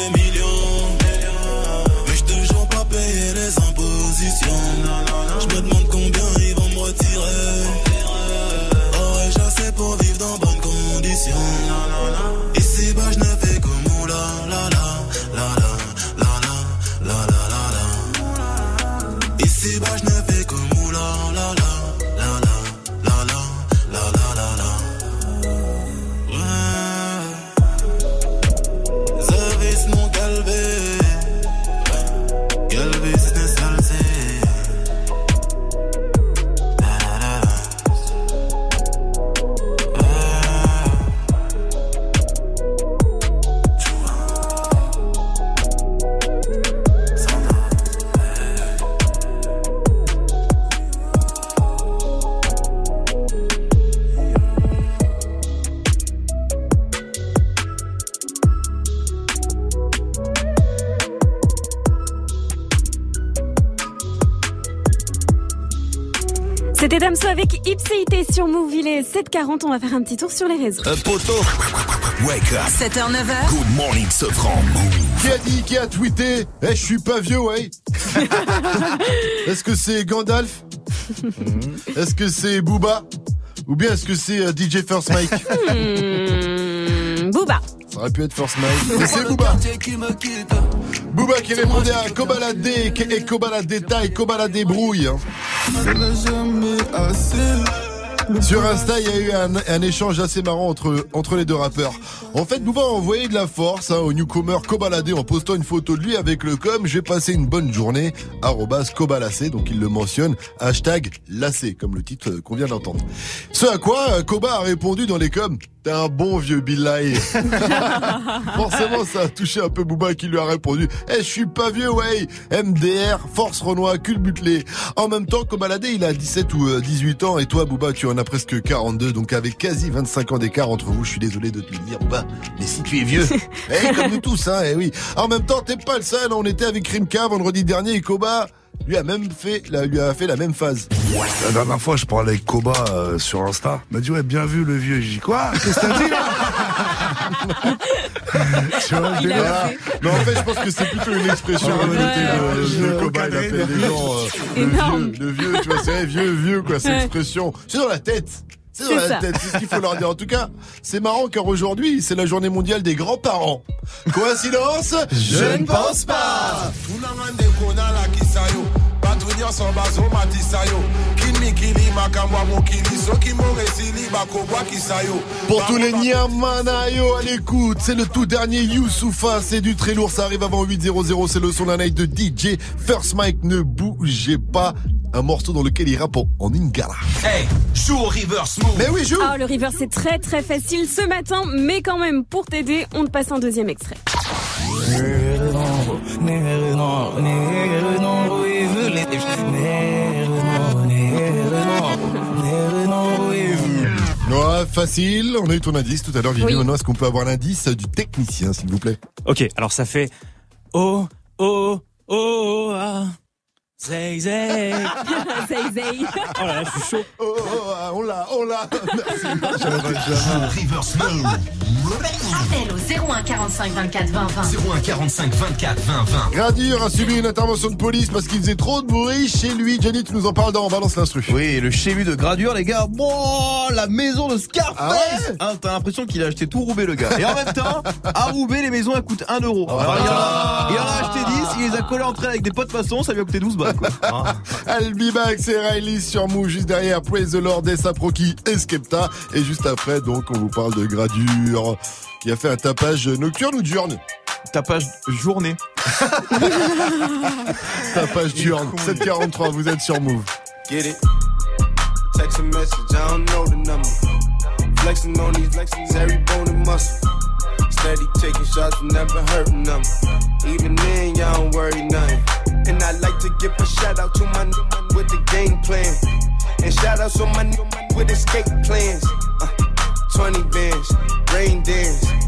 7h40. On va faire un petit tour sur les réseaux. Un poteau. Wake up. 7h, 9h. Good morning, Sofran. Qui a dit, qui a tweeté Eh, je suis pas vieux, ouais. Est-ce que c'est Gandalf Est-ce que c'est Booba Ou bien est-ce que c'est euh, DJ First Mike Hmm, Booba. Ça aurait pu être First Mike. Mais c'est Booba. Booba qui répondait à Kobalade et Kobalade taille, Kobalade brouille. hein. Sur Insta, il y a eu un, échange assez marrant entre, entre les deux rappeurs. En fait, Booba a envoyé de la force hein, au newcomer Kobalade en postant une photo de lui avec le com J'ai passé une bonne journée, arrobas Kobalacé, donc il le mentionne, hashtag lacé, comme le titre euh, qu'on vient d'entendre. Ce à quoi euh, Koba a répondu dans les coms T'es un bon vieux Billahi. Forcément, ça a touché un peu Booba qui lui a répondu Eh, je suis pas vieux, ouais. MDR, Force Renoir, culbutelé. En même temps, Kobalade, il a 17 ou euh, 18 ans et toi, Booba, tu en as presque 42. Donc avec quasi 25 ans d'écart entre vous, je suis désolé de te le dire, Booba. Mais si tu es vieux, eh, comme nous tous, hein, eh oui. En même temps, t'es pas le seul. On était avec Rimka vendredi dernier et Koba lui a même fait, la- lui a fait la même phase. La dernière fois, je parlais avec Koba euh, sur Insta. Il m'a dit, ouais, bien vu le vieux. J'ai dit, quoi? Qu'est-ce que t'as dit là? Tu vois, le Il a délire fait. Non, en fait, je pense que c'est plutôt une expression ouais, de, ouais, de ouais, Koba. Il appelle les gens euh, le vieux, le vieux, tu vois, c'est vrai, vieux, vieux, quoi, cette expression. C'est dans la tête. C'est dans la ça. tête, c'est ce qu'il faut leur dire. En tout cas, c'est marrant car aujourd'hui, c'est la journée mondiale des grands-parents. Coïncidence? Je ne pense pas. Mokili. Soki moresili. Pour tous les Niamanayo à l'écoute, c'est le tout dernier Youssoufa, c'est du très lourd, ça arrive avant 8.00, c'est le son d'un night de DJ. First Mike, ne bougez pas, un morceau dans lequel il rappe en, Ingala. Hey, joue au reverse move. Mais oui, joue Oh, le river, c'est très très facile ce matin, mais quand même, pour t'aider, on te passe un deuxième extrait. Ouais, facile, on a eu ton indice tout à l'heure, Vivi. Oui. Est-ce qu'on peut avoir l'indice du technicien, s'il vous plaît? Ok, alors ça fait oh oh oh ah zay zay. Zay zay. Oh là là, je suis chaud. Oh, oh, oh, ah, on l'a, on l'a. Merci. Reverse. Appel au 01 45 24 20 20. 01 45 24 20 20. Gradure a subi une intervention de police parce qu'il faisait trop de bruit chez lui. Jenny, tu nous en parles dans On balance l'instru. Oui, le chez lui de Gradure, les gars. Bon, la maison de Scarface. Ah ouais Hein, T'as l'impression qu'il a acheté tout Roubaix, le gars. Et en même temps, à Roubaix, les maisons, elles coûtent 1 euro. Alors, il, en a, il en a acheté 10, il les a collés entre elles avec des potes maçons, ça lui a coûté 12 balles, Hein. Albimax et Riley sur Move juste derrière Praise the Lord et Saproki et Skepta et juste après donc on vous parle de Gradure qui a fait un tapage nocturne ou diurne Tapage journée. Tapage diurne 743 vous êtes sur Move Get it? Text a message, I don't know the number. Flexing on these flexes, every bone and muscle. Steady taking shots, never hurting them. Even then, y'all don't worry nothing. And I like to give a shout out to my new man with the game plan. And shout out to my new man with escape plans. Uh, 20 bands, rain dance.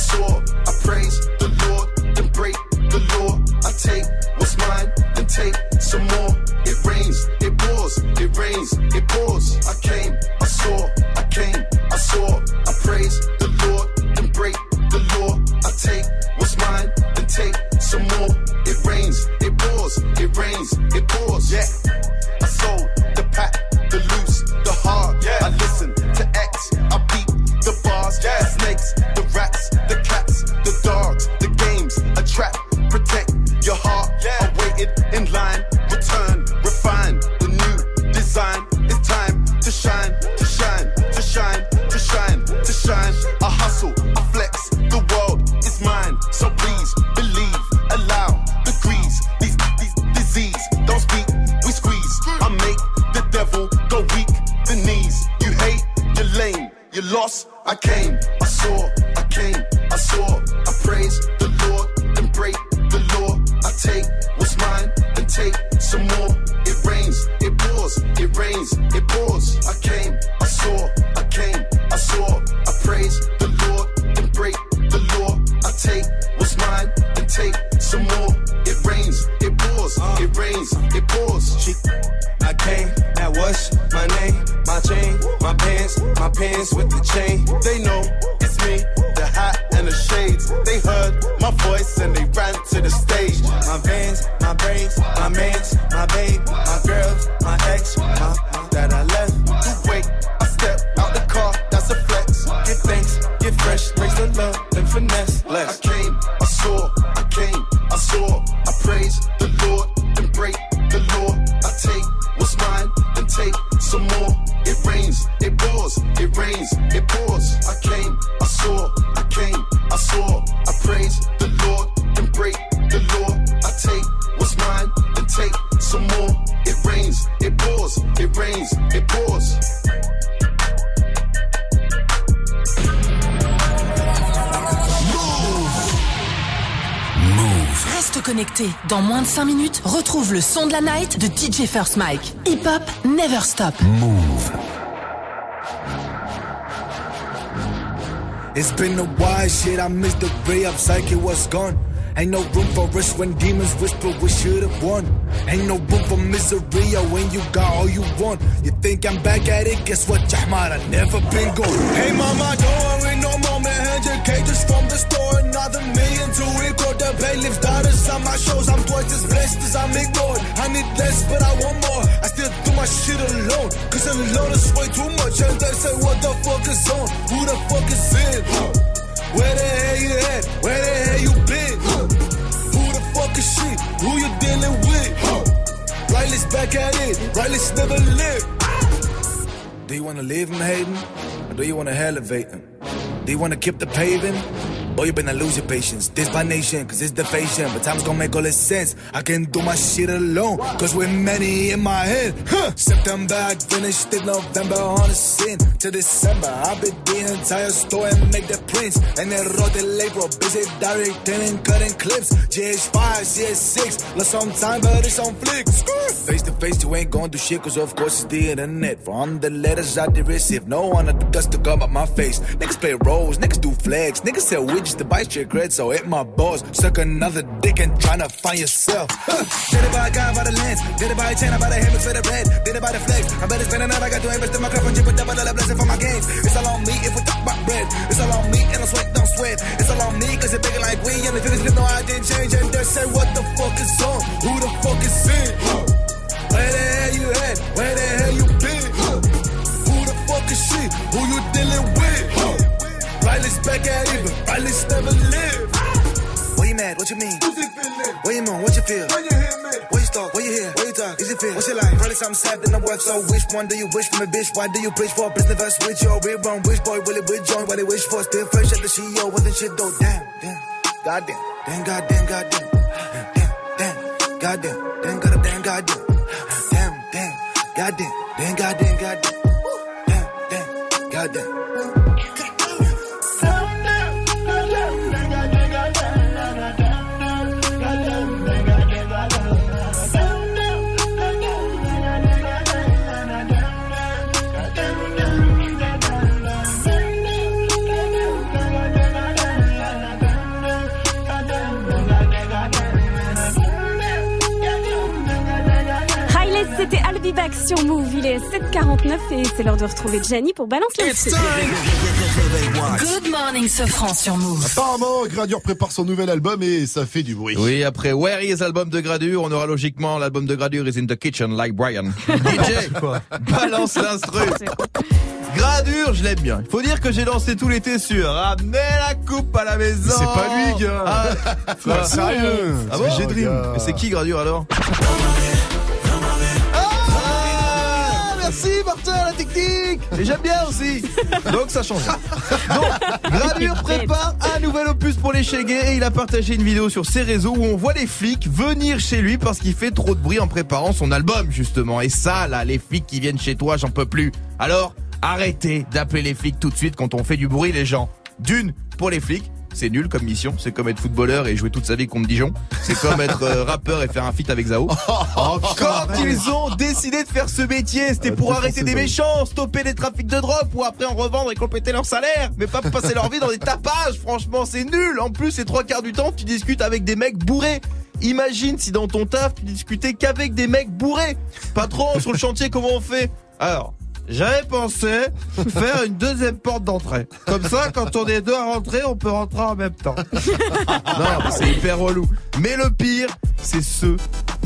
saw, I praise the Lord, then break the law. I take what's mine, then take some more. It rains, it pours, it rains, it pours. I came, I saw, I came, I saw, I praise the Lord, then break the law. I take what's mine, then take some more. It rains, it pours, it rains, it pours. Yeah, I sold the pack, the loose, the hard. Yeah, I listen to X, I beat the bars, yeah. snakes, your heart. Yeah. I waited in line, return, refine the new design. It's time to shine, to shine, to shine, to shine, to shine. I hustle, I flex, the world is mine. So please believe, allow the grease, these, these disease. Don't speak, we squeeze. I make the devil go weak, the knees. You hate, you're lame, you lost. I came, I saw. They know 5 minutes, retrouve le son de la night de DJ First Mike. Hip Hop Never Stop. Move. It's been a while, shit. I missed the ray up, psyche was gone. Ain't no room for us when demons whisper we should've won. Ain't no room for misery when you got all you want. You think I'm back at it? Guess what, Jahmar? I never been gone. Hey mama, don't worry no more, man. Hundred cages from the store, another million to the bailiff's daughters on my shows. I'm twice as blessed as I'm ignored. I need less, but I want more. I still do my shit alone, cause alone is way too much. And they say, what the fuck is on? Who the fuck is in? Where the hell you at? Where the hell you been? Who the fuck is she? Who you dealing with? Riley's back at it. Riley's never lived. Do you wanna leave him hating? Or do you wanna elevate him? Do you wanna keep the paving? Boy, you better lose your patience. This by nation, cause it's the fashion. But time's gonna make all this sense. I can do my shit alone, cause we're many in my head. Huh. September, I finished it. November on the scene. To December, I bid the entire store and make the prints. And then wrote the label, busy directing and cutting clips. GH5, CS6, lost some time, but it's on flicks. Face to face, you ain't gonna do shit, cause of course it's the internet. From the letters I did receive, no one had the guts to come up my face. Niggas play roles, niggas do flags, niggas sell widgets to bite straight cred, so hit my balls. Suck another dick and tryna find yourself. Huh. Did it by a guy by the lens, did it by a chain, I by the hammers for the bread, did it by the flex. I better spend another, I got to invest in my cup and chip a double dollar blessing for my games. It's all on me if we talk about bread. It's all on me and I sweat, don't sweat. It's all on me cause it's bigger like we and the finish no I didn't change and they say what the fuck is on? Who the fuck is in? Where the hell you at? Where the hell you been? Who the fuck is she? Who you dealing with? Riley's back at it, but Riley's never lived. Why you mad? What you mean? Where you on? What you feel? When you hear me? Where you start? Where you hear? Where you talk? Is it feel? What's it like? Probably something sad that I'm worth. So which one do you wish from a bitch? Why do you preach for? a Business verse with your real wrong. Which boy will it with join? What they wish for? Still fresh at the CEO. Wasn't shit though. Damn, damn. Goddamn. Damn, goddamn, goddamn. Damn, damn. Goddamn. Damn, goddamn, damn, goddamn. Damn, damn. Goddamn. Damn, goddamn, goddamn. Damn, damn. Goddamn. Be Back sur Move. Il est 7h49 et c'est l'heure de retrouver Gianni pour Balance l'info. Good morning, Sofran sur Move. Apparemment, Gradure prépare son nouvel album et ça fait du bruit. Oui, après Where is album de Gradure, on aura logiquement l'album de Gradure is in the kitchen like Brian. DJ, balance l'instru. Gradure, je l'aime bien. Il faut dire que j'ai lancé tout l'été sur Ramenez la coupe à la maison. C'est pas lui, gars. Ah, être sérieux. Ah C'est bon VG Dream. Mais c'est qui Gradure alors? Ah, Merci Martin, la technique Et j'aime bien aussi Donc ça change. Donc, Gradure prépare un nouvel opus pour les Chegués et il a partagé une vidéo sur ses réseaux où on voit les flics venir chez lui parce qu'il fait trop de bruit en préparant son album justement. Et ça, là, les flics qui viennent chez toi, j'en peux plus. Alors, Arrêtez d'appeler les flics tout de suite quand on fait du bruit, les gens. D'une, pour les flics, c'est nul comme mission. C'est comme être footballeur et jouer toute sa vie contre Dijon. C'est comme être euh, rappeur et faire un feat avec Zao. Quand ils ont décidé de faire ce métier, c'était pour arrêter des méchants, stopper les trafics de drogue pour après en revendre et compléter leur salaire. Mais pas passer leur vie dans des tapages. Franchement, c'est nul. En plus, c'est trois quarts du temps, tu discutes avec des mecs bourrés. Imagine si dans ton taf, tu discutais qu'avec des mecs bourrés. Patron, sur le chantier, comment on fait? Alors, j'avais pensé faire une deuxième porte d'entrée. Comme ça, quand on est deux à rentrer, on peut rentrer en même temps. Non, c'est hyper relou. Mais le pire, c'est ceux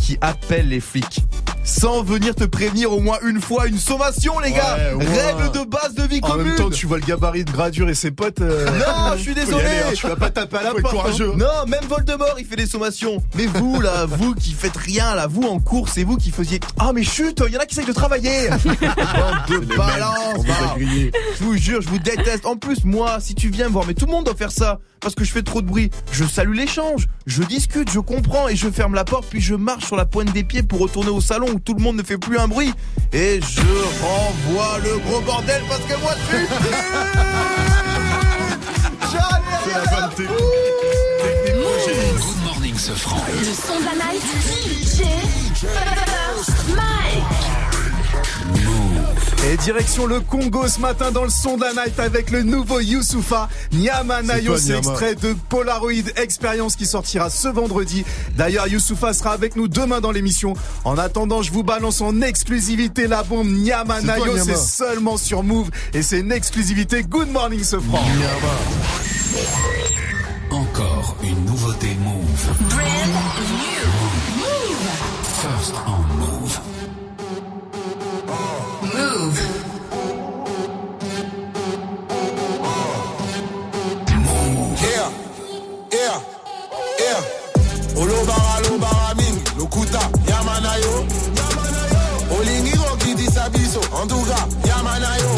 qui appellent les flics. Sans venir te prévenir au moins une fois une sommation, les gars. Ouais. Règle de base de vie En commune. même temps, tu vois le gabarit de gradure et ses potes. euh, Non, je suis désolé. aller, hein, Tu vas pas taper à la porte. courageux. hein. Non, même Voldemort, il fait des sommations. Mais vous, là, vous qui faites rien, là, vous en cours, c'est vous qui faisiez. Ah, mais chut, il y en a qui essayent de travailler. Bande de balance. Je vous jure, je vous déteste. En plus, moi, si tu viens me voir, mais tout le monde doit faire ça. Parce que je fais trop de bruit. Je salue l'échange. Je discute, je comprends et je ferme la porte, puis je marche sur la pointe des pieds pour retourner au salon où tout le monde ne fait plus un bruit. Et je renvoie le gros bordel parce que moi, je suis C'est la bonne technique. Good morning, ce franc. Le son de la night. DJ. Et direction le Congo ce matin dans le son de la night avec le nouveau Youssoufa Nyama Nayo. C'est extrait de Polaroid Experience qui sortira ce vendredi. D'ailleurs, Youssoufa sera avec nous demain dans l'émission. En attendant, je vous balance en exclusivité la bombe Nyama C'est seulement sur Move et c'est une exclusivité. Good morning, ce franc. Encore une nouveauté Move. Brand new. Move. First on yeah, yeah. olobara lobara mingi lokuta nyama na yo olingi kokitisa biso antuka nyama na yo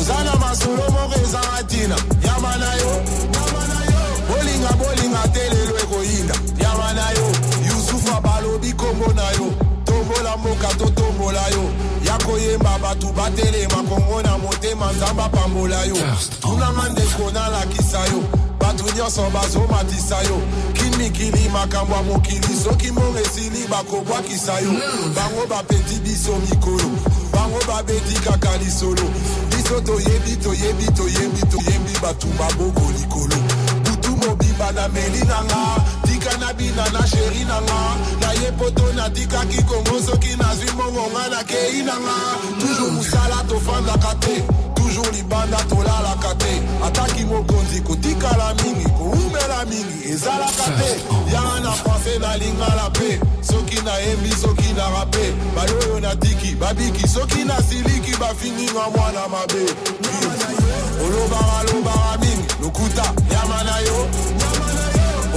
oza na masolo moko eza ntina nyama na yo bolinga bolinga te lelo ekoyinda nyama na yo. Yusufa balobi kombo na yo tombola mboka totombola yo. Ya koyemba bato batelema kongo na motema nzambe apambola yo. Tunanga ndeko nalakisa yo bato nyonso bazomatisa yo kimikili mokili soki mbongo esili bakobwakisa yo bango bapeti biso mikolo. Bango babeti kaka lisolo. Biso toyebi toyebi toyebi toyembi bato baboko likolo. Butu mobimba na meli nanga. Tika na bina na sheri nanga. Naye poto natikaki kongo soki nazwi mbongo nga nakei nanga. Mosala tofandaka toujours libanda tolalaka te ataki mokonzi kotikala mingi koumela mingi ezalaka te yanga na francais nalingala mpe soki nayembi soki na rape bayoyo natiki babiki soki nasiliki bafinginga mwana mabe olobaka lobaka mingi lokuta nyama na yo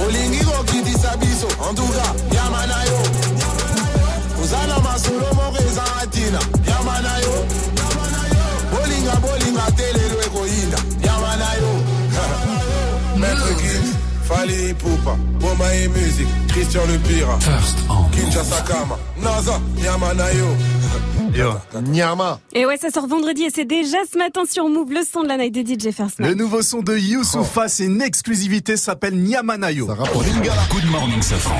olingi kokitisa biso antuka nyama na yo oza na masolo fali ipupa boma e music christian le pira kinshasa kama naza nyama na yo Nyama. Et ouais, ça sort vendredi et c'est déjà ce matin sur Move, le son de la night de DJ First Le Mike. nouveau son de Youssoufa, c'est une exclusivité, s'appelle Nyamanayo. Ça rapporte Lingala. Good morning, ce franc.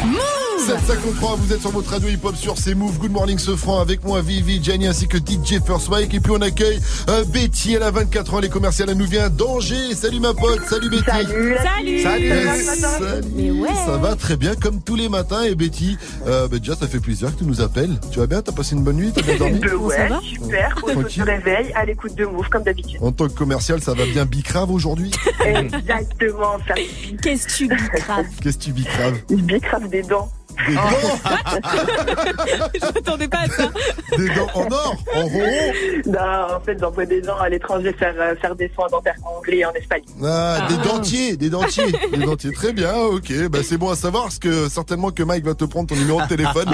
753, vous êtes sur votre radio hip-hop sur C'est Move. Good morning, ce franc avec moi, Vivi, Jenny ainsi que DJ First Mike. Et puis on accueille euh, Betty, elle a 24 ans, elle est commerciale, elle nous vient d'Angers. Salut ma pote, salut Betty. Salut. Salut. Salut. Salut. Salut. Mais ouais. Ça va très bien comme tous les matins. Et Betty, euh, bah, déjà ça fait plaisir que tu nous appelles. Tu vas bien? T'as passé une bonne nuit? T'as bien dormi? Ouais, super. Au Tranquille. se réveille, à l'écoute de Move, comme d'habitude. En tant que commercial, ça va bien bicrave aujourd'hui? Exactement, ça. Qu'est-ce que tu bicraves? Qu'est-ce que tu bicraves? Il bicrave des dents. Des dents Je m'attendais pas à ça. Des dents en or En rond Non, en fait, j'envoie des dents à l'étranger faire, euh, faire des soins dentaires en Hongrie et en Espagne. Ah, des dentiers, des dentiers, des dentiers. Très bien, ok. Bah, c'est bon à savoir parce que certainement que Mike va te prendre ton numéro de téléphone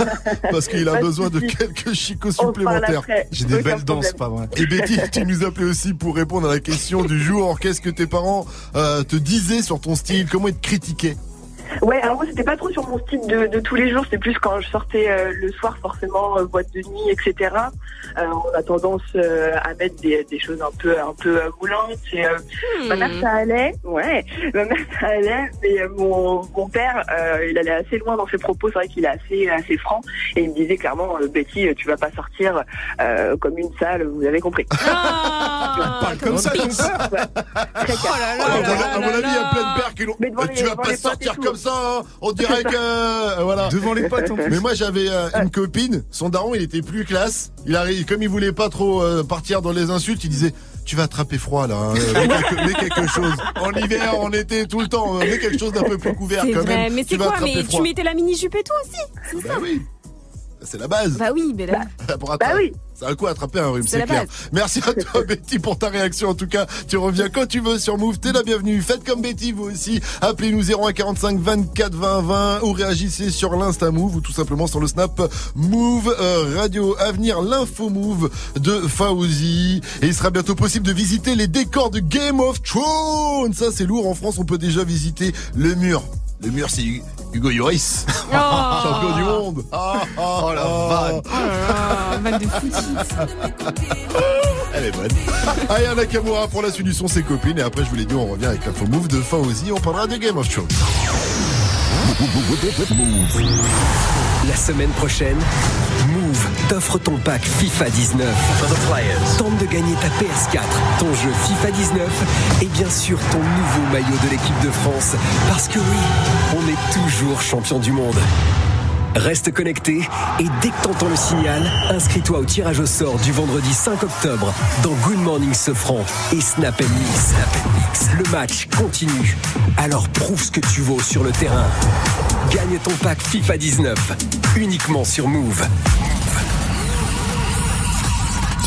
parce qu'il a Pas de besoin de quelques chicots On parle supplémentaires. après. J'ai des Aucun belles dents, problème. c'est pas vrai. Et Betty, tu nous appelais aussi pour répondre à la question du jour. Qu'est-ce que tes parents euh, te disaient sur ton style? Comment ils te critiquaient? Ouais, alors moi c'était pas trop sur mon style de, de tous les jours, c'est plus quand je sortais euh, le soir forcément euh, boîte de nuit, etc. Euh, on a tendance euh, à mettre des, des choses un peu un peu euh, moulantes. Et, euh, Hmm. Ma mère ça allait, ouais, ma mère ça allait, mais euh, mon, mon père euh, il allait assez loin dans ses propos, c'est vrai qu'il est assez assez franc et il me disait clairement euh, Betty tu vas pas sortir euh, comme une salle, vous avez compris. parle comme ça, ton père Oh là là à, mon, là à mon là avis, il y a là. plein de pères qui l'ont. Tu vas pas sortir tout. Comme ça, hein. on dirait que. euh, voilà. Devant les potes, en plus. Mais moi, j'avais euh, une copine, son daron, il était plus classe. Il arrive, comme il voulait pas trop euh, partir dans les insultes, il disait. Tu vas attraper froid là, hein. mets, quelque, mets quelque chose. En hiver, en été, tout le temps, mets quelque chose d'un peu plus couvert quand vrai, même. mais Tu c'est vas quoi Mais froid. tu mettais la mini-jupe et tout aussi C'est Bah oui, c'est la base. Bah oui, mais là... Pour attraper- oui. Ça a le coup à attraper un rhume, C'est c'est la clair. base. Merci à toi Betty pour ta réaction. En tout cas, tu reviens quand tu veux sur Move. T'es la bienvenue. Faites comme Betty vous aussi. Appelez-nous 0145 24 20 20 ou réagissez sur l'Insta Move ou tout simplement sur le Snap Move euh, Radio Avenir, l'info Move de Fauzi. Et il sera bientôt possible de visiter les décors de Game of Thrones. Ça c'est lourd. En France, on peut déjà visiter le mur. Le mur, c'est Hugo Yoris, champion du monde. Ah, Oh la vanne. Oh vanne de footy. Elle est bonne. Aya Nakamura pour la suite du son, ses copines. Et après, je vous l'ai dit, on revient avec l'info move de Fauzi. On parlera de Game of Thrones. La semaine prochaine, Move t'offre ton pack FIFA 19. Tente de gagner ta PS4, ton jeu FIFA 19 et bien sûr ton nouveau maillot de l'équipe de France. Parce que oui, champion du monde. Reste connecté et dès que t'entends le signal, inscris-toi au tirage au sort du vendredi 5 octobre dans Good Morning Sofran et Snap. Mix. Le match continue. Alors prouve ce que tu vaux sur le terrain. Gagne ton pack FIFA 19 uniquement sur Move.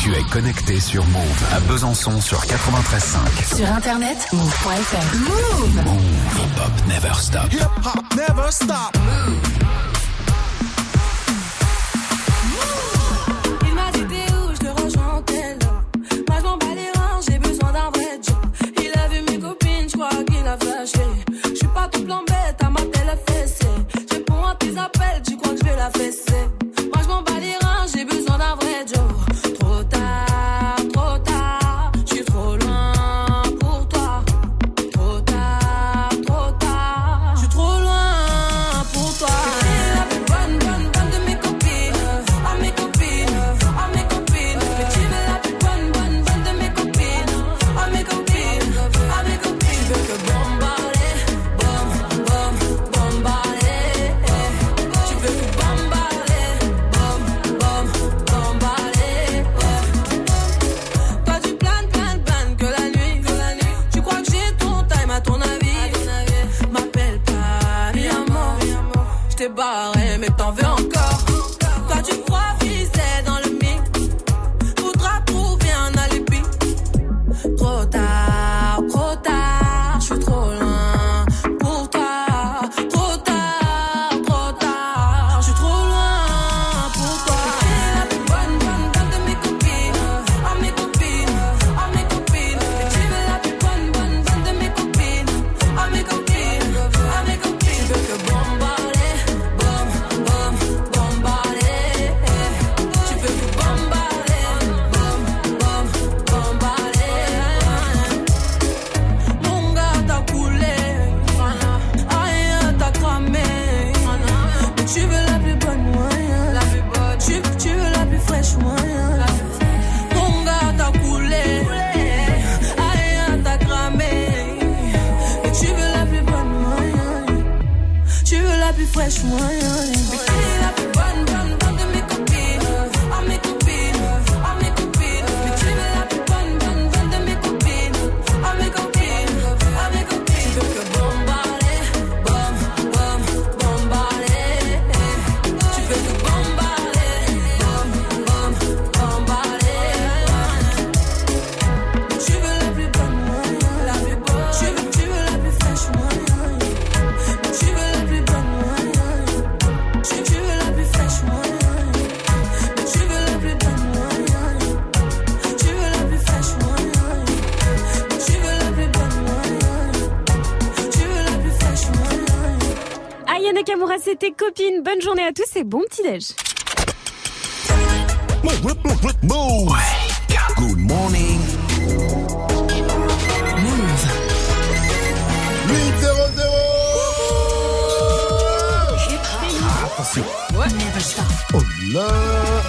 Tu es connecté sur Move à Besançon sur 93.5. Sur internet, move.fr. Move Move. Hip Hop Never Stop. Never stop. Il m'a dit t'es où, je te rejoins en tel Moi je m'en bats les reins, j'ai besoin d'un vrai job Il a vu mes copines, je crois qu'il a flashé Je suis pas tout plan bête, à ma télé fessée Je réponds à tes appels, tu crois que je vais la fesser Nakamura, c'était copine. Bonne journée à tous et bon petit déj. Good morning. 8 0 0 Attention. Oh là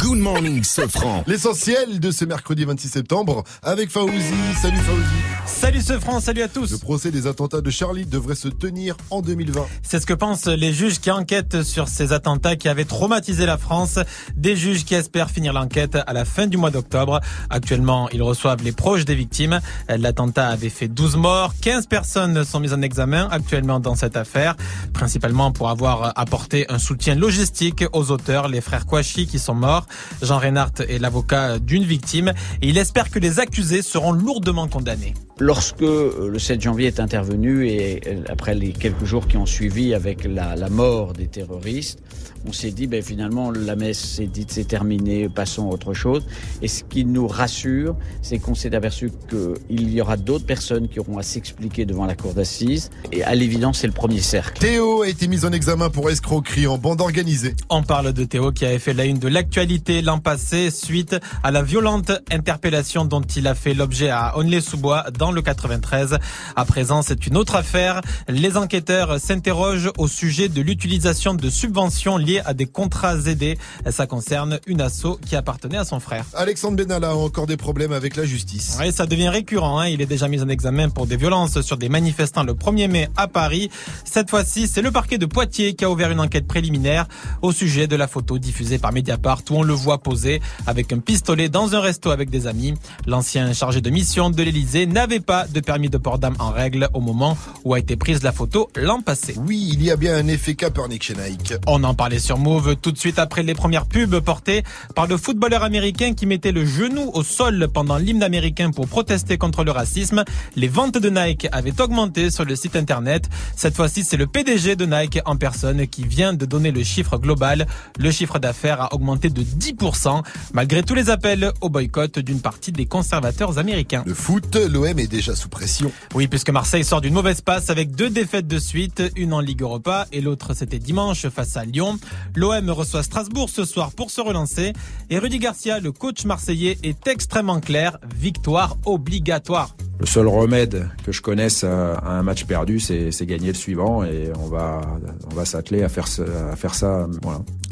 Good morning, Sofran. L'essentiel de ce mercredi 26 septembre avec Faouzi. Salut Faouzi. Salut ce France, salut à tous. Le procès des attentats de Charlie devrait se tenir en 2020. C'est ce que pensent les juges qui enquêtent sur ces attentats qui avaient traumatisé la France. Des juges qui espèrent finir l'enquête à la fin du mois d'octobre. Actuellement, ils reçoivent les proches des victimes. L'attentat avait fait 12 morts. 15 personnes sont mises en examen actuellement dans cette affaire, principalement pour avoir apporté un soutien logistique aux auteurs, les frères Kouachi qui sont morts. Jean Reinhardt est l'avocat d'une victime et il espère que les accusés seront lourdement condamnés. Lorsque euh, le 7 janvier est intervenu et euh, après les quelques jours qui ont suivi avec la, la mort des terroristes, on s'est dit ben, finalement la messe s'est dite c'est terminé, passons à autre chose. Et ce qui nous rassure, c'est qu'on s'est aperçu qu'il y aura d'autres personnes qui auront à s'expliquer devant la cour d'assises. Et à l'évidence, c'est le premier cercle. Théo a été mis en examen pour escroquerie en bande organisée. On parle de Théo qui avait fait la une de l'actualité l'an passé suite à la violente interpellation dont il a fait l'objet à Onley-sous-Bois dans le 93. À présent, c'est une autre affaire. Les enquêteurs s'interrogent au sujet de l'utilisation de subventions liées à des contrats aidés. Ça concerne une asso qui appartenait à son frère. Alexandre Benalla a encore des problèmes avec la justice. Oui, ça devient récurrent. Hein. Il est déjà mis en examen pour des violences sur des manifestants le 1er mai à Paris. Cette fois-ci, c'est le parquet de Poitiers qui a ouvert une enquête préliminaire au sujet de la photo diffusée par Mediapart où on le voit poser avec un pistolet dans un resto avec des amis. L'ancien chargé de mission de l'Elysée n'avait pas de permis de port d'âme en règle au moment où a été prise la photo l'an passé. Oui, il y a bien un effet Kaepernick chez Nike. On en parlait sur Move tout de suite après les premières pubs portées par le footballeur américain qui mettait le genou au sol pendant l'hymne américain pour protester contre le racisme. Les ventes de Nike avaient augmenté sur le site internet. Cette fois-ci, c'est le PDG de Nike en personne qui vient de donner le chiffre global. Le chiffre d'affaires a augmenté de 10% malgré tous les appels au boycott d'une partie des conservateurs américains. Le foot, l'OM est déjà sous pression. Oui, puisque Marseille sort d'une mauvaise passe avec deux défaites de suite, une en Ligue Europa et l'autre c'était dimanche face à Lyon. L'OM reçoit Strasbourg ce soir pour se relancer et Rudy Garcia, le coach marseillais, est extrêmement clair, victoire obligatoire. Le seul remède que je connaisse à un match perdu, c'est gagner le suivant et on va s'atteler à faire ça.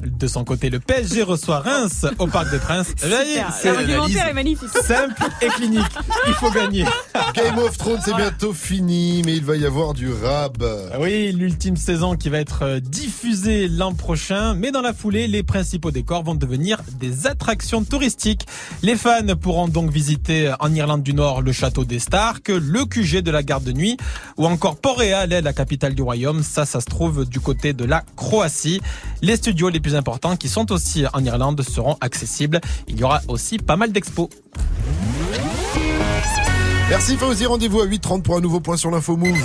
De son côté, le PSG reçoit Reims au Parc des Princes. L'argumentaire est magnifique. simple et clinique. Il faut gagner. Game of Thrones, c'est bientôt fini, mais il va y avoir du rab. Ah Oui, l'ultime saison qui va être euh, diffusée l'an prochain, mais dans la foulée, les principaux décors vont devenir des attractions touristiques. Les fans pourront donc visiter en Irlande du Nord le château des Stark, le QG de la garde de nuit, ou encore Port-Réal, la capitale du royaume. Ça, ça se trouve du côté de la Croatie. Les studios les plus importants qui sont aussi en Irlande seront accessibles. Il y aura aussi pas mal d'expos. Merci Fauzi, rendez-vous à 8h30 pour un nouveau point sur l'info Move.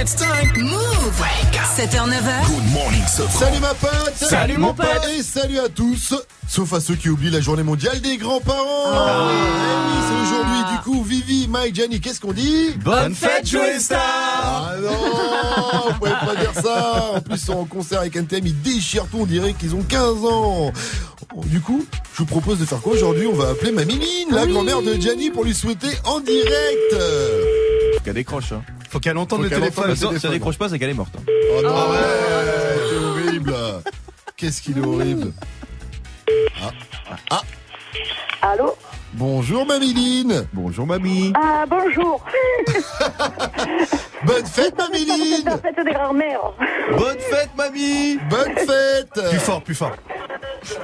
It's time. Move. 7h, 9h. Good morning. Salut ma pote. Salut, mon pote. Et salut à tous. Sauf à ceux qui oublient la journée mondiale des grands-parents. Ah. Eh oui, c'est aujourd'hui du coup Vivi, Mike, Gianni, qu'est-ce qu'on dit? Bonne fête, Joey Star Ah non Vous pouvez pas dire ça. En plus, ils sont en concert avec un thème, ils déchirent tout, on dirait qu'ils ont 15 ans. Du coup, je vous propose de faire quoi aujourd'hui? On va appeler Mamie Mine, la Oui. grand-mère de Gianni, pour lui souhaiter en direct qu'elle décroche. Hein. Faut qu'elle entende Faut le qu'elle téléphone. entende le Si elle téléphone. décroche pas, c'est qu'elle est morte. hein. Oh non, ouais, c'est horrible. Qu'est-ce qu'il est horrible. Ah. Ah. Allô Bonjour Mamiline. Bonjour mamie. Ah, bonjour. Bonne fête Mamiline. C'est la fête des grands-mères. Bonne fête mamie. Bonne fête. Plus fort, plus fort.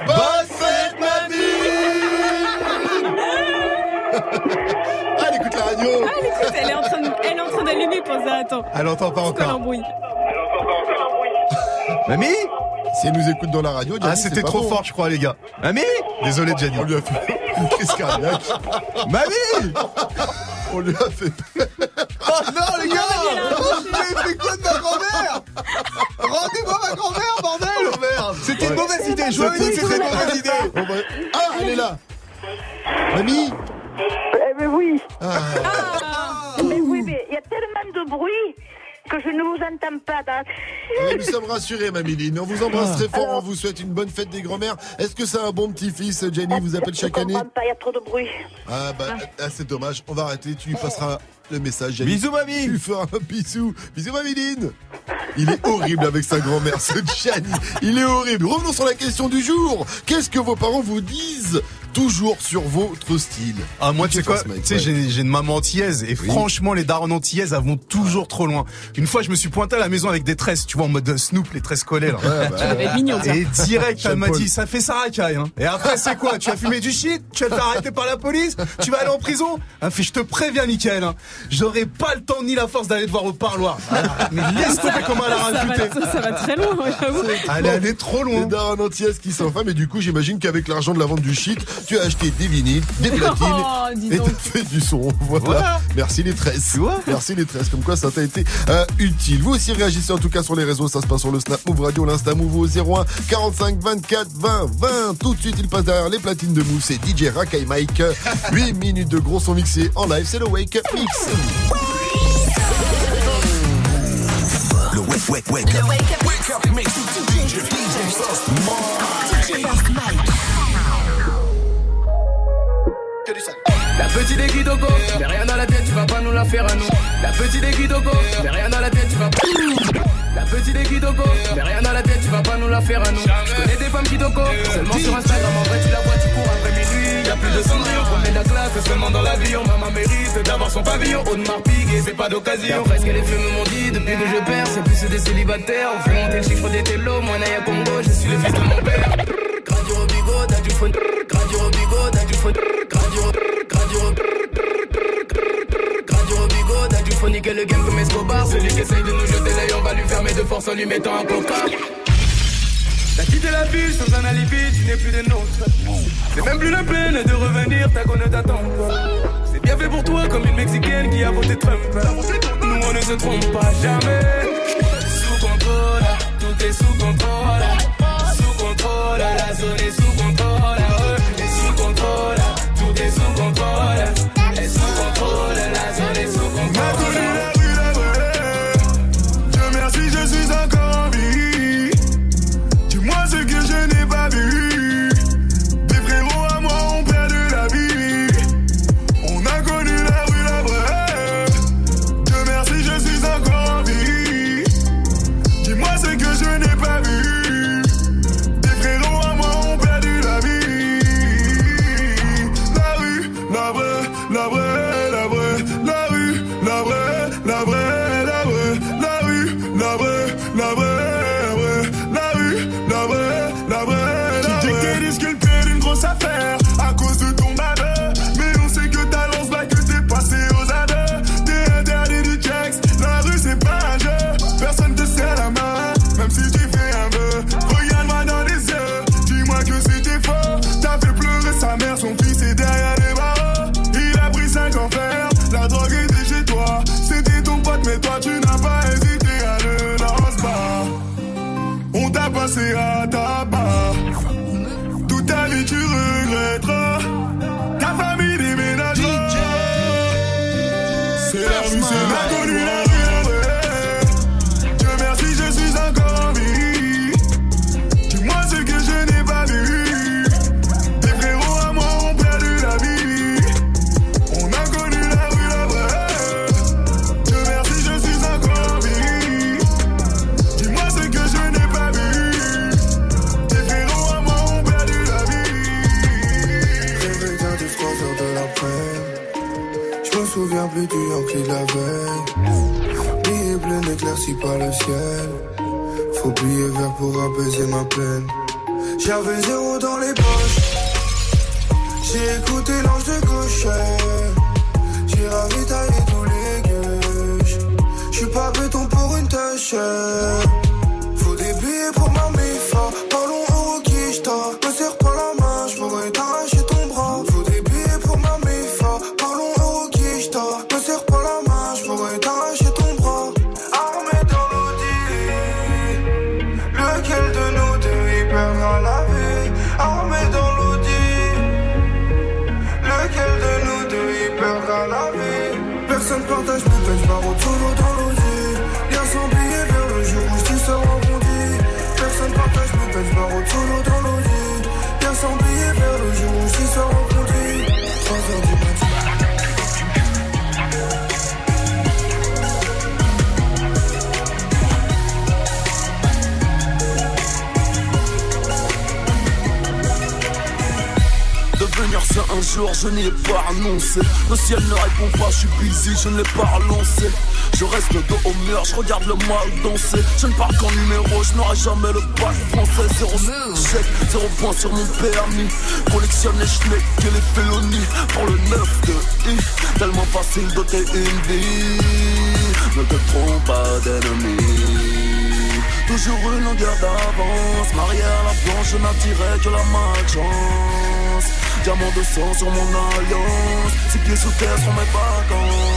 Bonne fête Mamie. radio. Ah, elle écoute, elle est en train de- elle est en train d'allumer pour ça. Attends. Elle entend pas C'est quoi encore. l'embrouille Mamie Si elle nous écoute dans la radio, Gianni, Ah, c'était pas trop bon. fort, je crois, les gars. Mamie Désolé, Jenny. On lui a fait une crise cardiaque. Mamie On lui a fait. Oh non, les gars Vous avez fait quoi de ma grand-mère Rendez-moi ma grand-mère, bordel C'était une mauvaise idée, je vous avais dit que c'était une mauvaise idée Ah, elle est là. Mamie. Oui. Ah. Mais oui, mais il y a tellement de bruit. que je ne vous entends pas. Dans... Ah, nous sommes rassurés, Mamiline. On vous embrasse très fort. On vous souhaite une bonne fête des grands-mères. Est-ce que c'est un bon petit-fils, Jenny vous appelle chaque je année pas, il y a trop de bruit. Ah bah ah, c'est dommage. On va arrêter. Tu lui passeras le message. Jenny. Bisous, mamie. Tu lui feras un bisou. Bisous, Mamiline. Il est horrible avec sa grand-mère, ce Gianni. Il est horrible. Revenons sur la question du jour. Qu'est-ce que vos parents vous disent toujours sur votre style Ah moi tu sais quoi, tu sais j'ai j'ai une maman antillaise et franchement les darons antillaises elles vont toujours trop loin. Une fois je me suis pointé à la maison avec des tresses, tu vois en mode Snoop les tresses collées là. Ouais, bah, mignon. Et direct elle m'a dit ça fait ça racaille hein. Et après c'est quoi? Tu as fumé du shit? Tu vas te faire arrêter par la police? Tu vas aller en prison? Fait je te préviens Michael hein. J'aurai pas le temps ni la force d'aller te voir au parloir. Ah, Mais laisse tomber comment elle a Ça va- rajouté. ça- ça va très loin, j'avoue. Elle est allée trop loin. Les darons antillaises qui sont femmes et du coup j'imagine qu'avec l'argent de la vente du shit, tu as acheté des vinyles, des platines Oh, et t'as fait du son. Voilà. Voilà. Merci les tresses. Merci les tresses. Comme quoi ça t'a été euh, utile. Vous aussi réagissez en tout cas sur les réseaux. Ça se passe sur le Snap Move Radio, l'Insta Move au 01 45 24 20 20. Tout de suite il passe derrière les platines de Move. C'est DJ Rakai Mike. 8 minutes de gros son mixé en live. C'est le Wake Up Mix. Le wake, wake, wake up. Wake up mix. DJ, DJ La petite aiguille d'Ogo, mais rien dans la tête, tu vas pas nous la faire à nous. La petite aiguille d'Ogo, mais rien dans la tête, tu vas pas. La petite aiguille d'Ogo, mais rien dans la tête, tu vas pas nous la faire à nous. Je connais des femmes qui d'Ogo, seulement sur Instagram, en vrai tu la vois, tu cours après minuit. Y'a plus de cendrillon, premier de la classe, seulement dans l'avion. Maman mérite d'avoir son pavillon. Audemars Piguet, c'est pas d'occasion. Presque les films m'ont dit, depuis que je perds, c'est plus des célibataires. On fait monter le chiffre des télos, moi Naya Congo, je suis le fils de mon père. Du fun. Gradi Robigo, Gradi Robigo. Radio t'as du faut niquer le game comme Escobar Celui qui essaye de nous jeter l'œil, on va lui fermer de force en lui mettant un coca T'as quitté la ville sans un alibi, tu n'es plus des nôtres. C'est même plus la peine de revenir, ta ne t'attend C'est bien fait pour toi comme une Mexicaine qui a voté Trump. Nous on ne se trompe pas jamais. Sous contrôle, tout est sous contrôle. Sous contrôle, la zone est sous contrôle regarde le mal danser. Je ne parle qu'en numéro, je n'aurai jamais le bac français. Zéro chèque, zéro point sur mon permis. Collectionne les schnecks et les félonies. Pour le 9 de I, tellement facile d'ôter une vie. Ne te trompe pas d'ennemi. Toujours une longueur d'avance. Marié à la planche, je n'attirais que la malchance. Diamant de sang sur mon alliance. Six pieds sous terre sont mes vacances.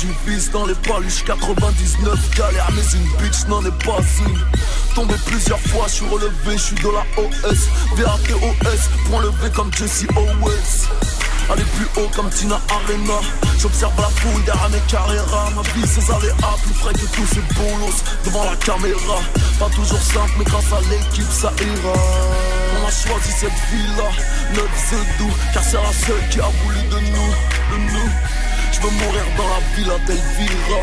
Lune, je n'ai que du vice dans les paluches 99 galère mais une bitch n'en est pas une. Tombé plusieurs fois, je suis relevé, je suis de la OS VATOS, point levé comme Jesse Owens. Aller plus haut comme Tina Arena. J'observe la foule derrière mes carreras Ma vie ses aléas, plus frais que tous ces bolos Devant la caméra, pas toujours simple mais grâce à l'équipe ça ira. On a choisi cette vie-là, notre doux Car c'est la seule qui a voulu de nous, de nous Je veux mourir dans la villa d'Elvira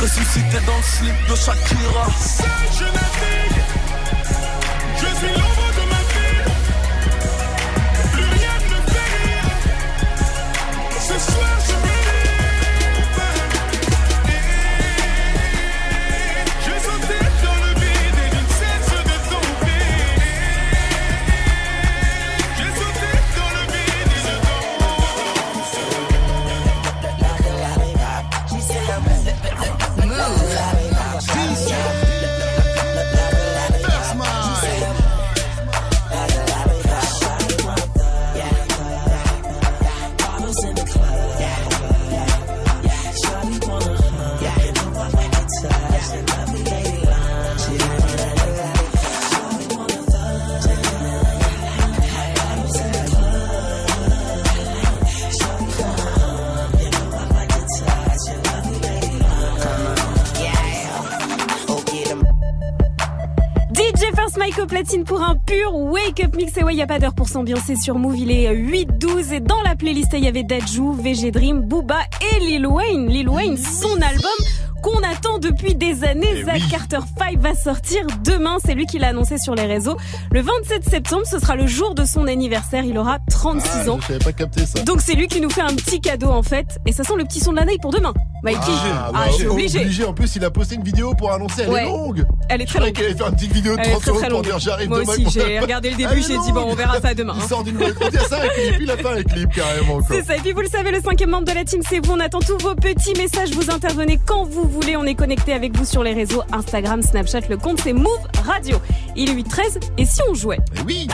Ressuscité dans le slip de Shakira Seul je navigue, je suis l'ombre de ma ville. Plus rien ne me fait. Ce soir platine pour un pur wake up mix. Et ouais, y a pas d'heure pour s'ambiancer sur Move. Il est 8-12 et dans la playlist, il y avait Dajou, VG Dream, Booba et Lil Wayne. Lil Wayne, son album qu'on attend depuis des années. Zach Carter 5 va sortir demain. C'est lui qui l'a annoncé sur les réseaux. Le 27 septembre, ce sera le jour de son anniversaire. Il aura 36 Ah, ans. J'avais pas capté ça. Donc c'est lui qui nous fait un petit cadeau en fait. Et ça sent le petit son de la night pour demain. Mikey. Ah, Ah, bah, je suis obligé. En plus, il a posté une vidéo pour annoncer. Elle Ouais. est longue. Elle est Je très croyais longue. qu'elle allait faire une petite vidéo de Elle est 30 très, secondes pour dire j'arrive Moi demain. aussi, avec mon j'ai regardé le début, est j'ai dit, bon, on verra ça demain, Il hein. sort d'une dit ça avec clip, il a fait un clip carrément. C'est ça. Et puis vous le savez, le cinquième membre de la team, c'est vous. On attend tous vos petits messages. Vous intervenez quand vous voulez. On est connecté avec vous sur les réseaux Instagram, Snapchat. Le compte c'est Move Radio. Il est 8-13. Et si on jouait? Eh oui.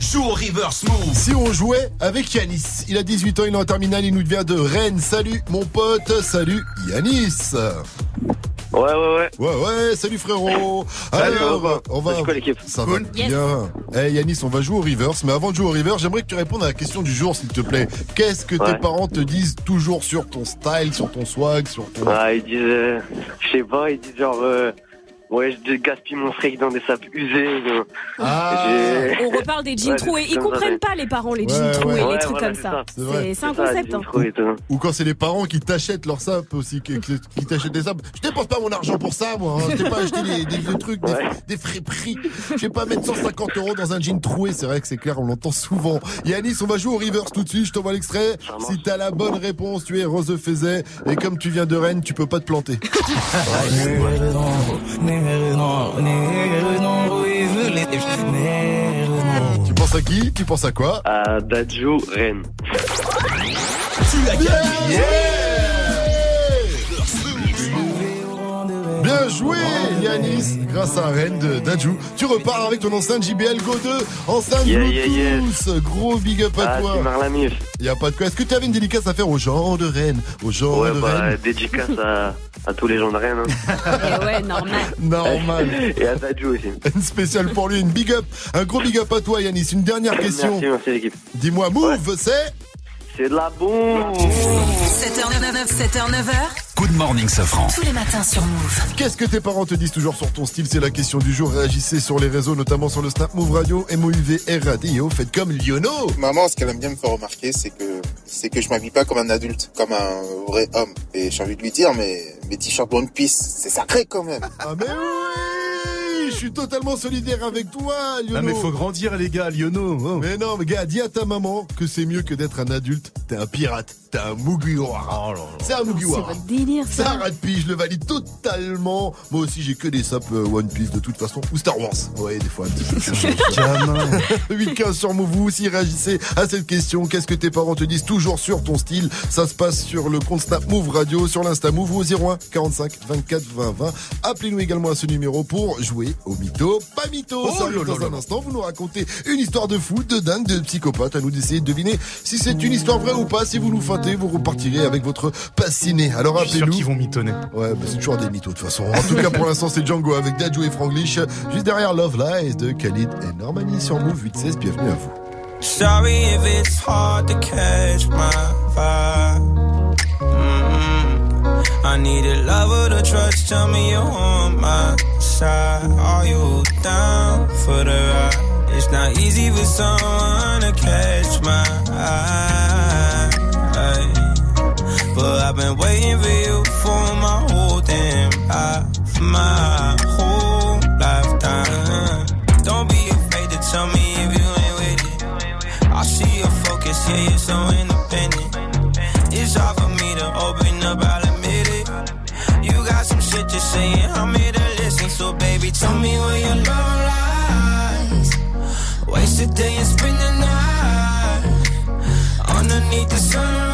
Joue au reverse move. Si on jouait avec Yanis, il a 18 ans, il est en terminale, il nous vient de Rennes. Salut mon pote, salut Yanis. Ouais, ouais, ouais. Ouais, ouais, salut frérot. Salut, Alors, ça va on va. Quoi Ça va bien. Eh Yanis, on va jouer au reverse, mais avant de jouer au reverse, j'aimerais que tu répondes à la question du jour, s'il te plaît. Qu'est-ce que tes parents te disent toujours sur ton style, sur ton swag, sur ton. Ah, ils disent, euh, je sais pas, ils disent genre, euh, ouais, je gaspille mon fric dans des sapes usées. euh, Ah. On reparle des jeans Ouais, troués. Ils ça, comprennent pas les parents, les Ouais, jeans ouais. troués, Ouais, les trucs voilà, comme ça. ça. C'est vrai. C'est c'est un ça, concept. jeans hein. Ou quand c'est les parents qui t'achètent leur sap aussi, qui, t'achètent des sapes. Je dépense pas mon argent pour ça, moi. Hein. Je t'ai pas acheté des, des vieux trucs, des, des frais prix. Je vais pas mettre 150 euros dans un jean troué. C'est vrai que c'est clair, on l'entend souvent. Yanis, on va jouer au reverse tout de suite. Je t'envoie l'extrait. Si t'as la bonne réponse, tu es Rose Faiset. Et comme tu viens de Rennes, tu peux pas te planter. Tu penses à qui? Tu penses à quoi? À Dajou, Rennes. Tu as gagné. Bien joué, Yanis. Grâce à Rennes de Dajou. Tu repars avec ton enceinte JBL Go 2, enceinte Yeah, Bluetooth. yeah. Gros big up à Ah, toi. Marlamif. Y a pas de quoi. Est-ce que tu avais une dédicace à faire aux gens de Rennes, aux gens Ouais, de bah, Rennes? dédicace à, à tous les gens de Rennes. hein. Eh ouais, normal. Normal. Et à Tadjou aussi. Une spéciale pour lui, une big up, un gros big up à toi Yanis. Une dernière question. Merci, merci l'équipe. Dis-moi, Move, c'est C'est de la bombe 7h99, 7h9h. Good morning, Safran. Tous les matins sur Move. Qu'est-ce que tes parents te disent toujours sur ton style? C'est la question du jour. Réagissez sur les réseaux, notamment sur le Snap Move Radio, MOUV Radio. Faites comme Liono. Maman, ce qu'elle aime bien me faire remarquer, c'est que c'est que je m'habille pas comme un adulte, comme un vrai homme. Et j'ai envie de lui dire, mais mes t-shirts One Piece, c'est sacré quand même. Ah mais oui suis totalement solidaire avec toi, Liono. Ah, mais faut grandir, les gars, Liono. Oh. Mais non, mais gars, dis à ta maman que c'est mieux que d'être un adulte. T'es un pirate. T'es un Mugiwara. C'est un Mugiwara. C'est votre délire, ça. Ça je le valide totalement. Moi aussi, j'ai que des sapes euh, One Piece de toute façon. Ou Star Wars. Ouais, des fois, un petit peu. Gamin. 8-15 sur Move, vous aussi réagissez à cette question. Qu'est-ce que tes parents te disent toujours sur ton style? Ça se passe sur le compte Snap Move Radio, sur l'Insta Move ou au 01 45 24 20 20. Appelez-nous également à ce numéro pour jouer au mytho. Pas mytho, Oh dans un instant. Vous nous racontez une histoire de fou, de dingue, de psychopathe. À nous d'essayer de deviner si c'est une histoire vraie ou pas. Si vous nous feintez, vous repartirez avec votre passiné. Alors Je suis sûr appelez-nous. qu'ils vont mitonner. Ouais, bah c'est toujours des mythos de toute façon. En tout cas, pour l'instant, c'est Django avec Dadju et Franglish. Juste derrière Love Lies de Khalid et Normani sur Move 816. Bienvenue à vous. Sorry if it's hard to catch my vibe. I need a lover to trust. Tell me you're on my side. Are you down for the ride? It's not easy for someone to catch my eye. But I've been waiting for you for my whole damn life. My whole lifetime. Don't be afraid to tell me if you ain't with it. I see your focus, yeah, you're so independent. Some shit to say, and I'm here listen. So, baby, tell me where your love lies. Waste a day and spend the night underneath the sunrise.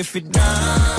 If you're down,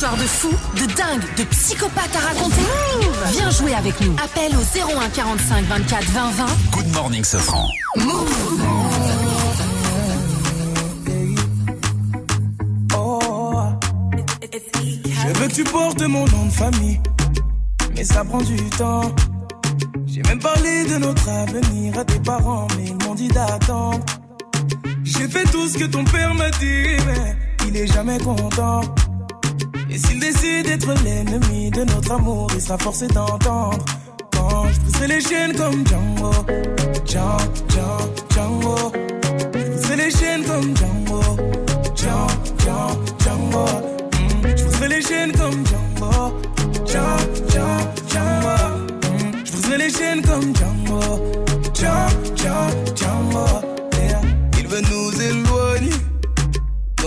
lies. T'as une histoire de fou, de dingue, de psychopathe à raconter Viens jouer avec nous. Appelle au 01 45 24 20 20. Good morning, Safran. Je veux que tu portes mon nom de famille, mais ça prend du temps. J'ai même parlé de notre avenir à tes parents, mais ils m'ont dit d'attendre. J'ai fait tout ce que ton père m'a dit, mais il est jamais content. Et s'il décide d'être l'ennemi de notre amour, il sera forcé d'entendre. Quand je briserai les chaînes comme Django, Django, Django, Django. Je briserai les chaînes comme Django, Django, Django, Je briserai les chaînes comme Django, Django, Django, Je briserai les chaînes comme Django,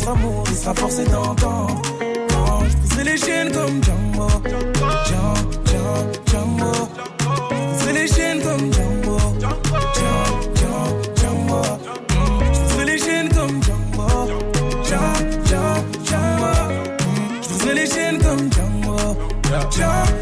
notre amour Il sera forcé d'entendre. Quand je briserai les chaînes comme Django Django, Django, Django Je briserai les chaînes comme Django Django, Django, Django Je briserai les chaînes comme Django Django, Django, Je briserai les chaînes comme Django, Django,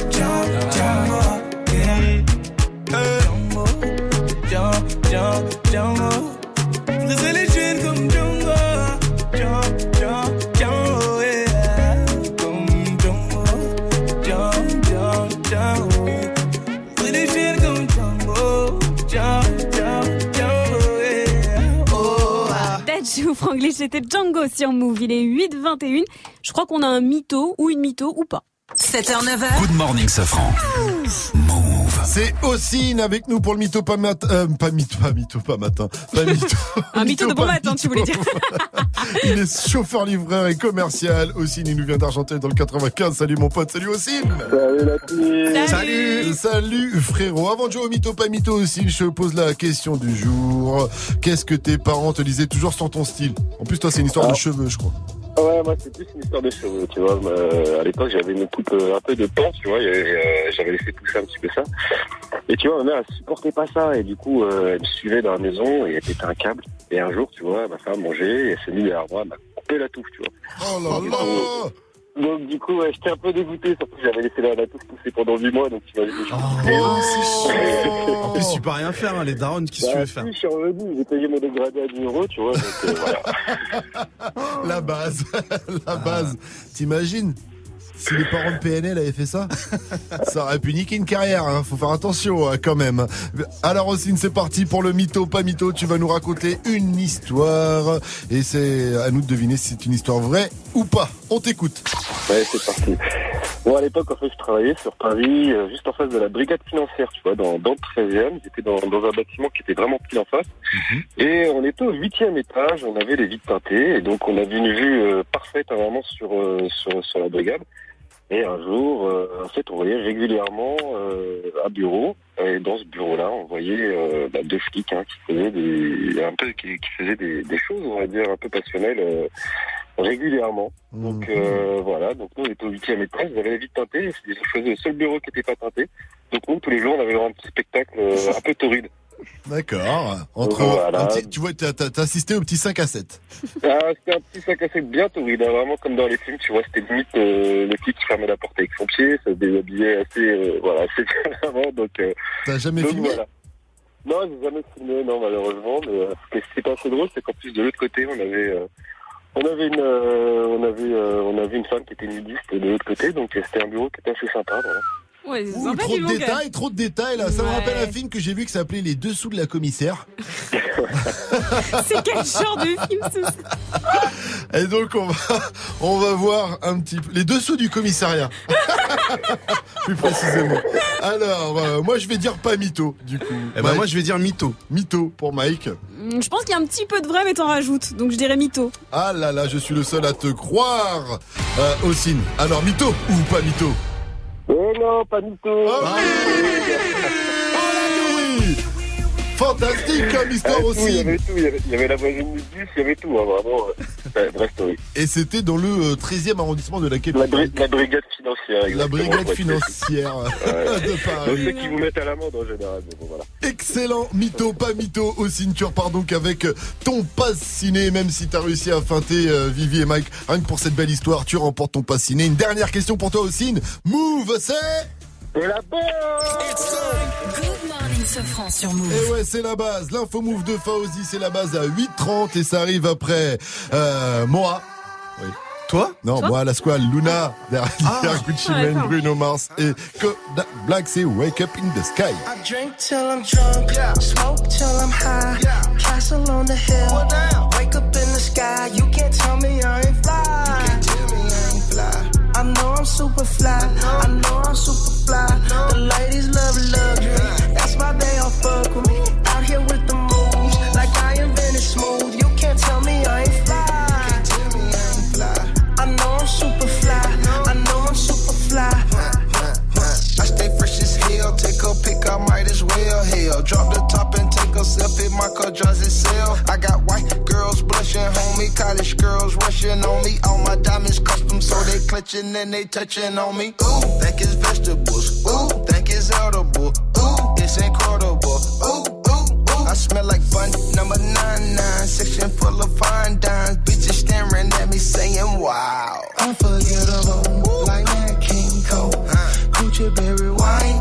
C'était Django sur Move. Il est 8h21. Je crois qu'on a un mytho ou une mytho ou pas. 7h, 9h. Good morning, Safran. C'est Ossine avec nous pour le mytho pas matin. Euh, pas mytho, pas mytho, pas matin. Pas mytho. Un mytho de bon matin, tu voulais dire. Il est chauffeur livreur et commercial. Ossine, il nous vient d'Argenteuil dans le 95. Salut mon pote, salut Ossine. Salut la team. Salut. Salut frérot. Avant de jouer au mytho pas mytho Ossine, je te pose la question du jour. Qu'est-ce que tes parents te disaient toujours sur ton style? En plus, toi, c'est une histoire de cheveux, je crois. Ouais, moi c'est plus une histoire de cheveux, tu vois. Euh, à l'époque, j'avais une coupe euh, un peu de temps, tu vois. et, euh, j'avais laissé pousser un petit peu ça. Et tu vois, ma mère, elle supportait pas ça. Et du coup, euh, elle me suivait dans la maison et elle pétait un câble. Et un jour, tu vois, ma femme mangeait et elle s'est mise derrière moi, elle m'a coupé la touffe, tu vois. Oh là là Donc du coup, ouais, j'étais un peu dégoûté, surtout que j'avais laissé la, la touffe pousser pendant 8 mois, donc tu vois, je En plus, tu peux rien faire, hein, les darons, qu'est-ce que tu veux faire Je suis revenu, j'ai payé mon dégradé à 10 euros, tu vois, donc euh, voilà. La base, la base. T'imagines si les parents de PNL avaient fait ça, ça aurait pu niquer une carrière. Hein. Faut faire attention hein, quand même. Alors Ossine, c'est parti pour le mytho, pas mytho. Tu vas nous raconter une histoire et c'est à nous de deviner si c'est une histoire vraie ou pas. On t'écoute. Ouais, c'est parti. Bon, à l'époque, en fait, je travaillais sur Paris, euh, juste en face de la brigade financière, tu vois, dans, dans le 13e. J'étais dans, dans un bâtiment qui était vraiment pile en face. Et on était au huitième étage, on avait les vitres teintées, et donc on avait une vue euh, parfaite, hein, vraiment, sur, euh, sur, sur la brigade. Et un jour, euh, en fait, on voyait régulièrement euh, un bureau, et dans ce bureau-là, on voyait euh, bah, deux flics hein, qui faisaient des, un peu, qui, qui faisaient des, des choses, on va dire, un peu passionnelles. euh, régulièrement. Donc euh, voilà, donc nous on était au huitième étage, ils avaient les vitres teintées, et je faisais le seul bureau qui n'était pas teinté. Donc nous tous les jours on avait un petit spectacle euh, un peu torride. D'accord. Entre, Voilà. un petit- tu vois, t'as assisté au petit 5 à 7. Ah, c'était un petit sac à 7 bien hein, vraiment comme dans les films, tu vois, c'était limite euh, le type qui fermait la porte avec son pied, ça se déshabillait assez, euh, voilà, assez violemment, donc... Euh, T'as jamais donc, filmé? voilà. Non, j'ai jamais filmé, non, malheureusement, mais euh, ce qui était assez drôle, c'est qu'en plus de l'autre côté, on avait... on avait une, on avait, on avait une femme qui était nudiste de l'autre côté, donc c'était un bureau qui était assez sympa. Voilà. Ouais, c'est Ouh, sympa, trop de détails, trop de détails là. Ça me rappelle un film que j'ai vu qui s'appelait Les Dessous de la commissaire. C'est quel genre de film ce Et donc on va, on va voir un petit peu les dessous du commissariat. Plus précisément. Alors, euh, moi je vais dire pas mytho du coup. Eh ben, moi, je vais dire mytho. Mytho pour Mike. Hmm, Je pense qu'il y a un petit peu de vrai, mais t'en rajoutes. Donc je dirais mytho. Ah là là, je suis le seul à te croire. Euh, Ossine. Alors mytho ou pas mytho? Oh non, pas mytho Ah oui fantastique comme histoire Ah, tout, Il y aussi. avait tout, il y avait, il y avait la voisine du bus, il y avait tout, hein, vraiment. euh, story. Et c'était dans le euh, 13e arrondissement de laquelle La, bri- la brigade financière. La brigade financière de Donc Paris. ceux qui vous mettent à l'amende en général, mais bon voilà. Excellent, mytho, pas mytho, aussi tu repars donc avec ton pass ciné, même si t'as réussi à feinter euh, Vivi et Mike, rien que pour cette belle histoire, tu remportes ton pass ciné. Une dernière question pour toi aussi, Move, c'est... Et la Good morning, Sofran sur Move. Et ouais, c'est la base. L'info move de Fauzi, c'est la base à 8h30 et ça arrive après euh, Moa. Oui. Toi Non, moi, la squale, Luna, derrière Gucci Ah, Mane. Bruno Mars et Kodak Black, c'est Wake Up in the Sky. I drink till I'm drunk, smoke till I'm high, castle on the hill, wake up in the sky. You can't tell me I ain't fly. You can't tell me I ain't fly. I know I'm super fly. I know I'm super fly. The ladies love luxury. That's why they all fuck with me. Out here with the moves, like I invented smooth. You can't tell me I ain't fly. I fly. Know I'm super fly. I know I'm super fly. I stay fresh as hell, take a pic, I might as well. Hell, drop the top and take a selfie, my car drives itself. I got white girls blushing, homie, college girls rushing on me. All my diamonds custom, so they clutching and they touching on me. Ooh, think it's vegetables. Ooh, think it's edible. Ooh, it's incredible. Ooh, ooh, ooh. I smell like bun number nine nine, section full of fine dimes. Bitches staring at me saying, wow. Unforgettable, like that King Cole. Gucci berry wine,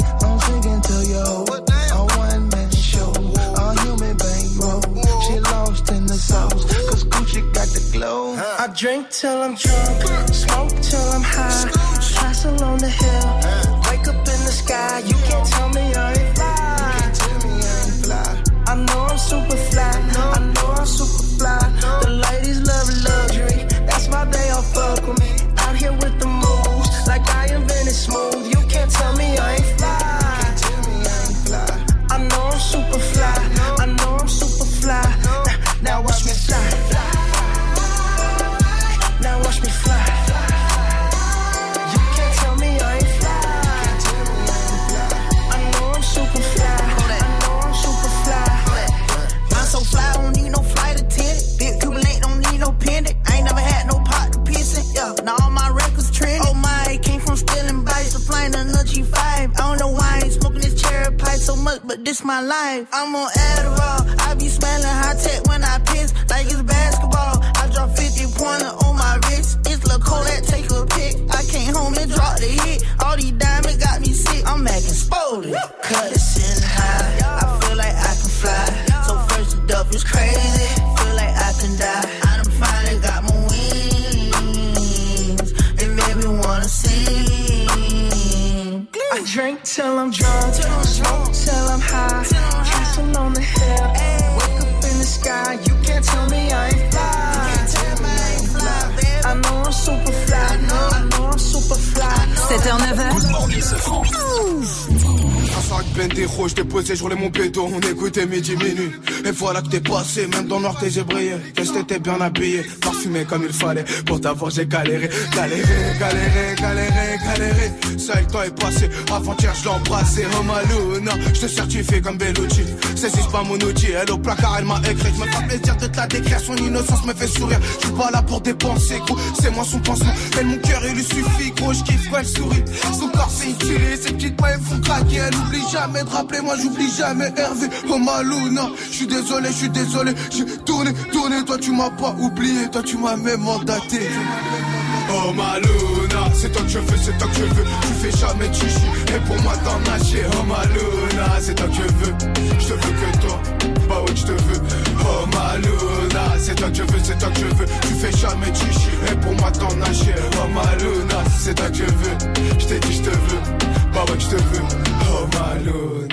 drink till I'm drunk, smoke till I'm high. Castle on the hill, wake up in the sky. You can't tell T'es passé, même dans noir t'es j'ai brillé. Qu'est-ce que t'étais bien habillé, parfumé comme il fallait. Pour t'avoir j'ai galéré, galéré, galéré, galéré, galéré. Ça le temps est passé, avant-hier je l'ai embrassé. Oh Maluna, je te certifie comme Bellucci. C'est si pas mon outil, elle au placard elle m'a écrit. Je me fais plaisir de te la décrire, son innocence me fait sourire. Je suis pas là pour dépenser, gros, c'est moi son pansement. Elle mon cœur il lui suffit, gros, je kiffe elle sourit. Son corps utile, ses petites mains font craquer. Elle oublie jamais de rappeler, moi j'oublie jamais Hervé. Oh Maluna, je suis désolé, je suis désolé. J'ai tourné, tourné, toi tu m'as pas oublié, toi tu m'as même mandaté. Oh Maluna, c'est toi que je veux, c'est toi que je veux. Tu fais jamais de chichi, et pour moi t'en nager. Oh Maluna, c'est toi que je veux. Je te veux que toi, bah ouais, je te veux. Maluna, c'est toi que je veux, c'est toi que je veux. Tu fais jamais chichi, et pour moi t'en nager. Oh Maluna, c'est toi que je veux. Je t'ai dit, je te veux, bah ouais, je te veux. Oh Maluna,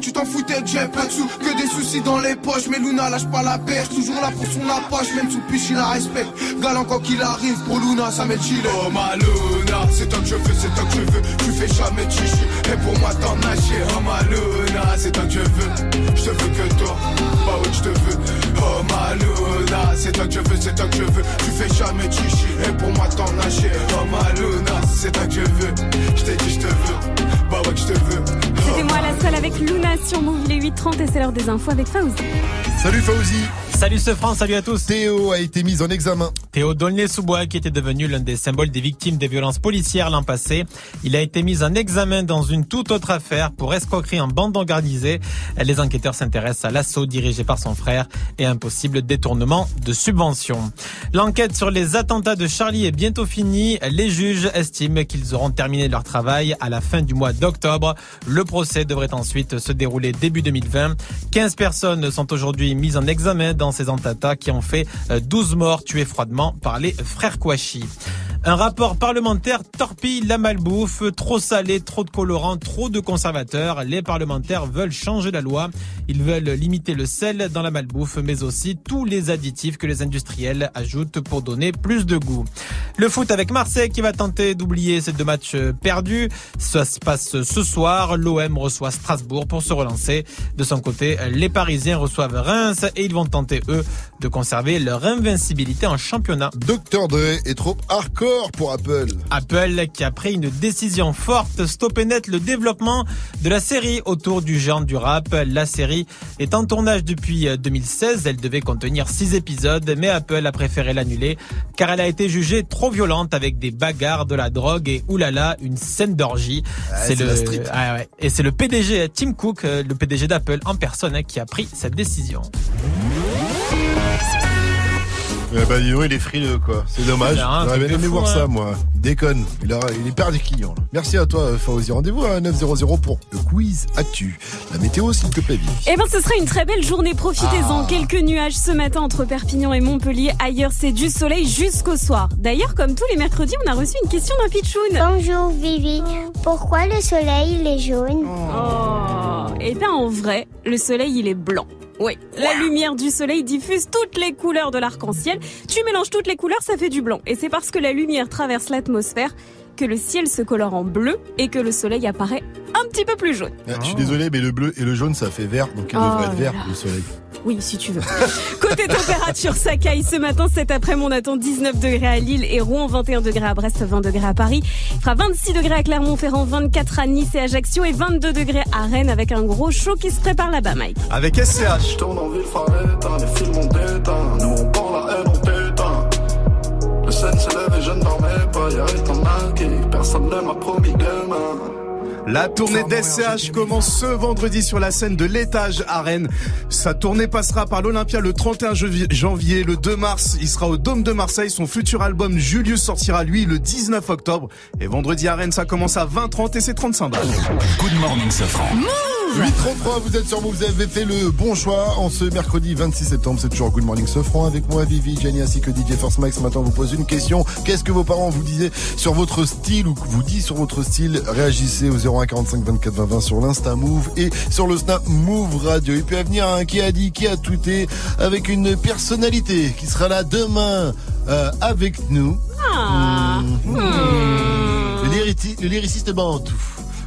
tu t'en foutais j'ai pas de. Que des soucis dans les poches, mais Luna lâche pas la perche. Toujours là pour son approche, même sous piche, il la respecte. Galant quand qu'il arrive, pour Luna, ça met gilet. Oh ma Luna, c'est toi que je veux, c'est toi que je veux. Tu fais jamais chichi, et pour moi t'en as chier. Oh ma Luna, c'est toi que je veux. Je te veux que toi, bah oui, je te veux. Oh ma Luna, c'est toi que je veux, c'est toi que je veux. Tu fais jamais chichi, et pour moi t'en as chier. Oh ma Luna, c'est toi que je veux. Je t'ai dit, je te veux. Bah ouais, je te veux. C'était moi la seule avec Luna sur Move, il est 8h30 et c'est l'heure des infos avec Fauzi. Salut Fauzi. Salut ce France, salut à tous. Théo a été mis en examen. Théo Dolnay-sous-Bois, qui était devenu l'un des symboles des victimes des violences policières l'an passé, il a été mis en examen dans une toute autre affaire pour escroquerie en bande organisée. Les enquêteurs s'intéressent à l'assaut dirigé par son frère et un possible détournement de subventions. L'enquête sur les attentats de Charlie est bientôt finie. Les juges estiment qu'ils auront terminé leur travail à la fin du mois d'octobre. Le procès devrait ensuite se dérouler début 2020. 15 personnes sont aujourd'hui mises en examen dans ces attentats qui ont fait euh, 12 morts tués froidement par les frères Kouachi. Un rapport parlementaire torpille la malbouffe, trop salé, trop de colorants, trop de conservateurs. Les parlementaires veulent changer la loi. Ils veulent limiter le sel dans la malbouffe, mais aussi tous les additifs que les industriels ajoutent pour donner plus de goût. Le foot avec Marseille qui va tenter d'oublier ces deux matchs perdus. Ça se passe ce soir. L'OM reçoit Strasbourg pour se relancer. De son côté, les Parisiens reçoivent Reims et ils vont tenter, eux, de conserver leur invincibilité en championnat. Dr. Dre est trop hardcore pour Apple. Apple qui a pris une décision forte, stopper net le développement de la série autour du géant du rap. La série est en tournage depuis 2016. Elle devait contenir six épisodes, mais Apple a préféré l'annuler car elle a été jugée trop violente avec des bagarres, de la drogue et oulala, une scène d'orgie. c'est street. Ah ouais. et c'est le PDG Tim Cook, euh, le PDG d'Apple en personne, hein, qui a pris cette décision. Eh ben, dis donc, il est frileux, quoi. C'est dommage. J'aurais bien aimé voir hein. ça, moi. Il Déconne. Il, a, il est perdu client, là. Merci à toi, euh, Fauzi. Rendez-vous à 900 pour le quiz Actu. La météo, s'il te plaît. Eh ben, ce sera une très belle journée. Profitez-en. Ah. Quelques nuages ce matin entre Perpignan et Montpellier. Ailleurs, c'est du soleil jusqu'au soir. D'ailleurs, comme tous les mercredis, on a reçu une question d'un pitchoun. Bonjour Vivi, pourquoi le soleil il est jaune? Oh. Eh bien, en vrai, le soleil, il est blanc. Oui, la lumière du soleil diffuse toutes les couleurs de l'arc-en-ciel. Tu mélanges toutes les couleurs, ça fait du blanc. Et c'est parce que la lumière traverse l'atmosphère que le ciel se colore en bleu et que le soleil apparaît un petit peu plus jaune. Ah, Je suis désolé, mais le bleu et le jaune, ça fait vert. Donc, il Oh devrait être vert, là. le soleil. Oui, si tu veux. Côté température, ça caille ce matin. Cet après-midi, on attend 19 degrés à Lille et Rouen, 21 degrés à Brest, 20 degrés à Paris. Il fera 26 degrés à Clermont-Ferrand, 24 à Nice et Ajaccio et 22 degrés à Rennes avec un gros show qui se prépare là-bas, Mike. Avec SCH. Je tourne en ville, les films ont déteint. Nous on parle la haine, on t'éteint. Le scène s'élève et je ne dormais pas. Y'a un marqué, personne ne m'a promis demain. La tournée d'SCH commence ce vendredi sur la scène de l'étage à Rennes. Sa tournée passera par l'Olympia le 31 janvier- janvier. Le 2 mars, il sera au Dôme de Marseille. Son futur album Julius sortira lui le 19 octobre. Et vendredi à Rennes, ça commence à 20h30 et c'est 35 balles. Good morning, Safran. 833, vous êtes sur Move, vous avez fait le bon choix en ce mercredi 26 septembre. C'est toujours Good Morning Sofran avec moi, Vivi, Jenny ainsi que DJ Force Max. Ce matin, on vous pose une question. Qu'est-ce que vos parents vous disaient sur votre style ou vous disent sur votre style? Réagissez au 01 45 24 20 20 sur l'Insta Move et sur le Snap Move Radio. Il peut y venir un qui a dit, qui a tweeté avec une personnalité qui sera là demain euh, avec nous. Ah. Le, lyrici- le lyriciste Bantou.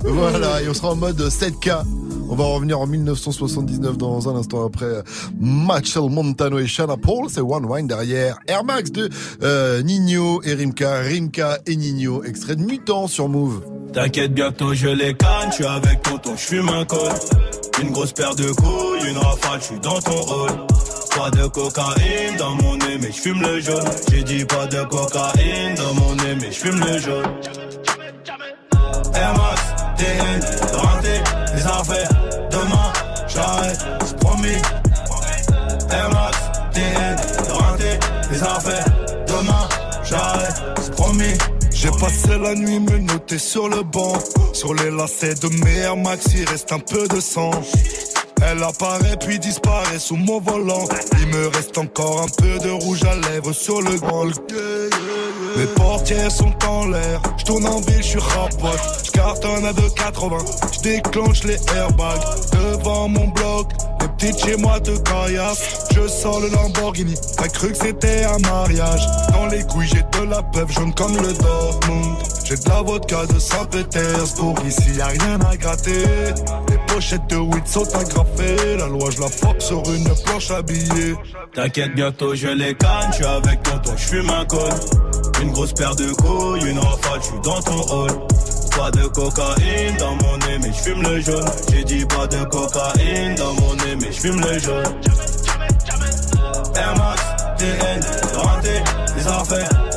Voilà, et on sera en mode 7K. On va revenir en 1979 dans un instant après Machel Montano et Shanna Paul. C'est One Wine derrière Air Max de euh, Nino et Rimka. Rimka et Nino, extrait de Mutant sur Move. T'inquiète bientôt je les canne, je suis avec tonton, je fume un col. Une grosse paire de couilles, une rafale, je suis dans ton rôle. Pas de cocaïne dans mon nez, mais je fume le jaune. J'ai dit pas de cocaïne dans mon nez, mais je fume le jaune. Air Max, TN, rentré, les affaires. Demain, j'arrête, c'est promis. Air Max, TN, rentré, les affaires. Demain, j'arrête, c'est promis. J'ai passé la nuit me noter sur le banc. Sur les lacets de mes Air Max, il reste un peu de sang. Elle apparaît puis disparaît sous mon volant. Il me reste encore un peu de rouge à lèvres sur le grand. Mes portières sont en l'air, je tourne en ville, je suis rapote. Je cartonne à 2,80, je déclenche les airbags devant mon bloc. Les petites chez moi te caillassent, je sors le Lamborghini. T'as cru que c'était un mariage? Dans les couilles, j'ai de la peuple jaune comme le Dortmund. J'ai de la vodka de Saint-Pétersbourg, ici y a rien à gratter. Les pochettes de weed sont agrafées, la loi je la sur une planche habillée. T'inquiète, bientôt je les canne, je suis avec tonton, je fume un col. Une grosse paire de couilles, une rafale, je suis dans ton hall. Pas de cocaïne dans mon nez, mais je fume le jaune. J'ai dit pas de cocaïne dans mon nez, mais je fume le jaune. Air Max, TN, rentré, les affaires.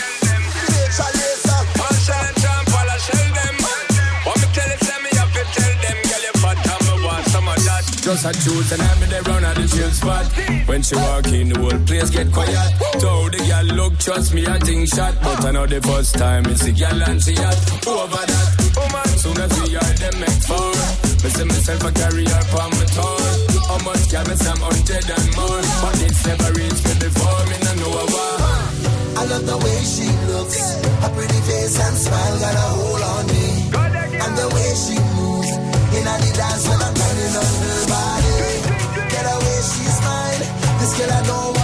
Just a choose and I'm in the round at the chill spot. When she walk in, the whole place get quiet. Told the girl, look, trust me, I think shot. But I know the first time it's the girl and she hot. Over that, oh, woman, soon as we are them make four. Me see myself a carry her on my tour. How much can me some hundred and more? But it's never reached me before, me no know a war. I love the way she looks. Her pretty face and smile got a hold on me. And the way she moves. In a the dance when I'm turning on her girl I don't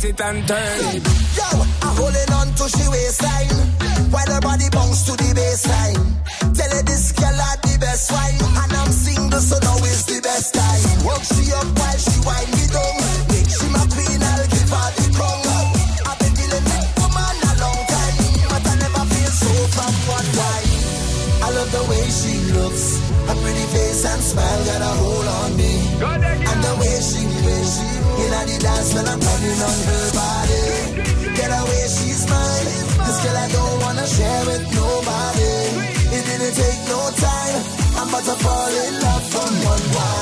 twist it and turn it. Yo, I'm holding on to she waistline while her body bounce to the baseline. Tell her this girl had the best wine, and I'm single, so now is the best time. Work she up while she wind me down. Make she my queen, I'll give her the crown. I've been dealing with woman a long time, but I never feel so from one wine. I love the way she looks, her pretty face and smile got a hold on me, and the way she plays. In the dance when I'm turning on her body. Get away, she's mine. This girl I don't wanna share with nobody. It didn't take no time. I'm about to fall in love from one wine.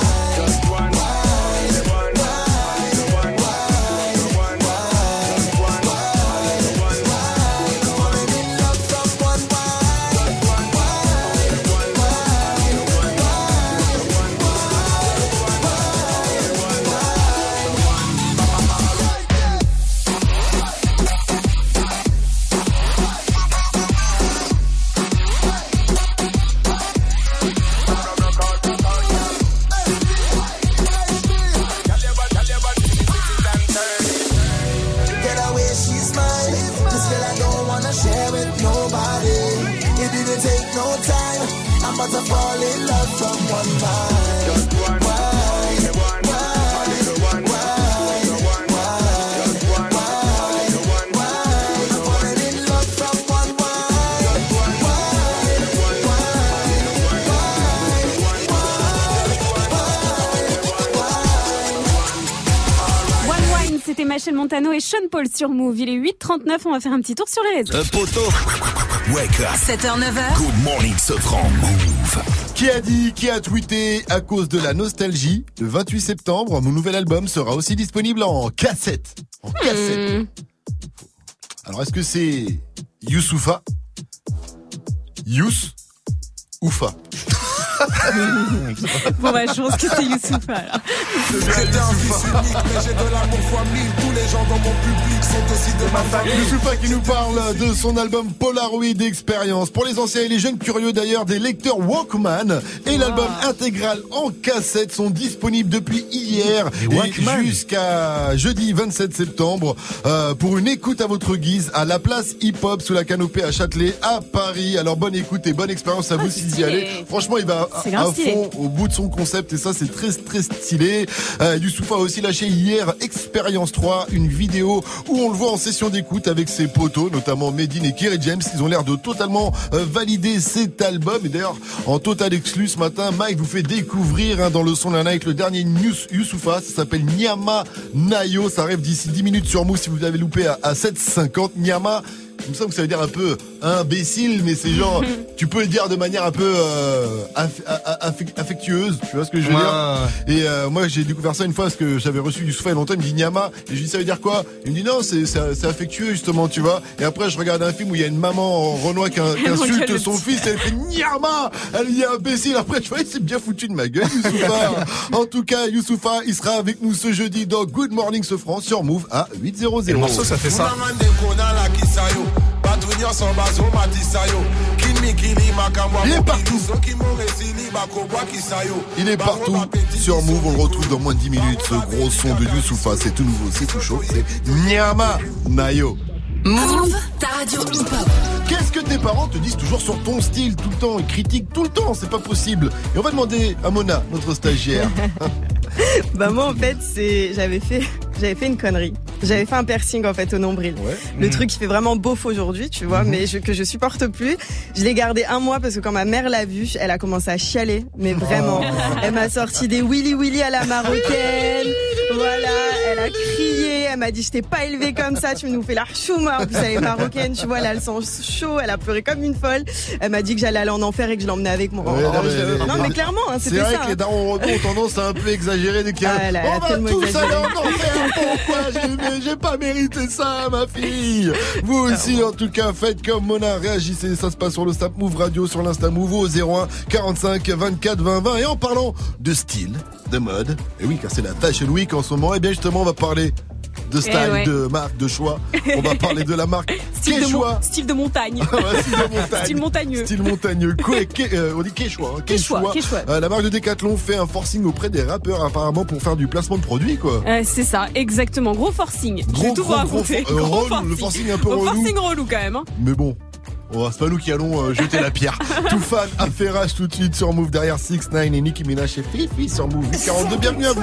Montano et Sean Paul sur Move. Il est 8h39, on va faire un petit tour sur les réseaux. Un poteau. Wake up. 7h, 9h. Good morning, Sofran. Move. Qui a dit, qui a tweeté à cause de la nostalgie Le 28 septembre, mon nouvel album sera aussi disponible en cassette. En cassette. Alors est-ce que c'est Youssoufa? Youss? Oufa Bon bah je pense que c'est Youssoufa un unique, mais j'ai de l'amour fois mille. Tous les gens dans mon public sont aussi de ma famille. Youssoufa qui nous parle de son album Polaroid Experience. Pour les anciens et les jeunes curieux d'ailleurs, des lecteurs Walkman et l'album intégral en cassette sont disponibles depuis hier et jusqu'à jeudi 27 septembre euh, pour une écoute à votre guise à la place Hip Hop sous la canopée à Châtelet à Paris. Alors bonne écoute et bonne expérience à vous si Franchement, il va à, fond au bout de son concept et ça c'est très très stylé. Euh, Youssouf a aussi lâché hier Expérience 3, une vidéo où on le voit en session d'écoute avec ses potos, notamment Medine et Kerry James. Ils ont l'air de totalement euh, valider cet album. Et d'ailleurs, en total exclu ce matin, Mike vous fait découvrir hein, dans le son d'un night le dernier news Youssoufa. Ça s'appelle Nyama Nayo. Ça arrive d'ici 10 minutes sur Mousse si vous avez loupé à, à 7,50. Nyama. Il me semble que ça veut dire un peu imbécile, mais c'est genre, tu peux le dire de manière un peu euh, aff- affectueuse, tu vois ce que je veux Ouais, dire? Et euh, moi j'ai découvert ça une fois parce que j'avais reçu Youssoufa il y a longtemps, il me dit Nyama, et je lui dis ça veut dire quoi? Il me dit non, c'est affectueux justement, tu vois. Et après je regarde un film où il y a une maman en Renoir qui, qui insulte son fils, elle fait Nyama Elle dit imbécile, après je vois, il s'est bien foutu de ma gueule Youssoufa En tout cas, Youssoufa, il sera avec nous ce jeudi dans Good Morning ce France sur Move à 8.00. Et le morceau, ça fait ça. Il est partout. Il est partout sur Move, on le retrouve dans moins de 10 minutes. Ce gros son de Youssoufa, c'est tout nouveau, c'est tout chaud, c'est Nyama Nayo. Move, ta radio hip-hop. Qu'est-ce que tes parents te disent toujours sur ton style tout le temps Ils critiquent tout le temps, c'est pas possible. Et on va demander à Mona, notre stagiaire. Bah moi en fait c'est j'avais fait j'avais fait une connerie. J'avais fait un piercing en fait au nombril. Le Mhm. truc qui fait vraiment beauf aujourd'hui, tu vois, mais je, que je supporte plus. Je l'ai gardé un mois parce que quand ma mère l'a vu, elle a commencé à chialer, mais vraiment. Elle m'a sorti des willy willy à la marocaine. Voilà, elle a crié, elle m'a dit je t'ai pas élevé comme ça, tu nous fais la chouma. En plus elle est marocaine, tu vois, elle a le sang chaud, elle a pleuré comme une folle. Elle m'a dit que j'allais aller en enfer et que je l'emmenais avec moi. Ouais, Oh, non, mais non mais clairement, hein, C'est c'était vrai ça. que hein. les darons rebonds ont tendance à un peu exagérer dès qu'il y a. Ah, on va tellement tous exagéré. aller en enfer, pourquoi j'ai- pas mérité ça, ma fille. Vous aussi, en tout cas, faites comme Mona, réagissez. Ça se passe sur le Snap Move Radio, sur l'Insta Move au 01 45 24 20 20. Et en parlant de style, de mode, et oui, car c'est la Fashion Week en ce moment, et bien justement, on va parler de style, Eh ouais. de marque, de choix. On va parler de la marque Style de, mon- Quechua. style de montagne. Ouais, style de montagne. Style montagneux. Style montagneux. Quoi, que- euh, on dit Quechua. hein, Quechua, Quechua. Quechua. Euh, la marque de Decathlon fait un forcing auprès des rappeurs apparemment pour faire du placement de produits quoi. Euh, c'est ça, exactement. Gros forcing. Je vais Gros, tout gros, vous raconter. gros for- euh, Gros relou, le forcing un peu Gros relou. forcing relou quand même. Hein. Mais bon. on va- C'est pas nous qui allons euh, jeter la pierre. Tout fan, affairage tout de suite sur Move derrière 6 9 et Nicki Minaj et Fifi sur Move 42. Bienvenue à vous.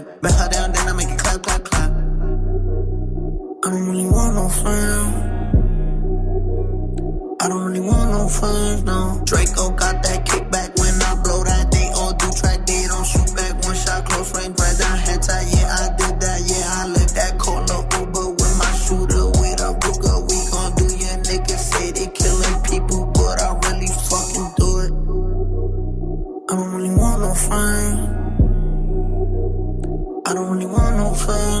Don't really want no friends. I don't really want no friends, no. Draco got that kickback when I blow that. They all do track, they don't shoot back. One shot, close range, right down head tie. Yeah, I did that. Yeah, I lived that cola Uber with my shooter with a Ruger. We gon' do your niggas say they killing people, but I really fucking do it. I don't really want no friends. I don't really want no friends.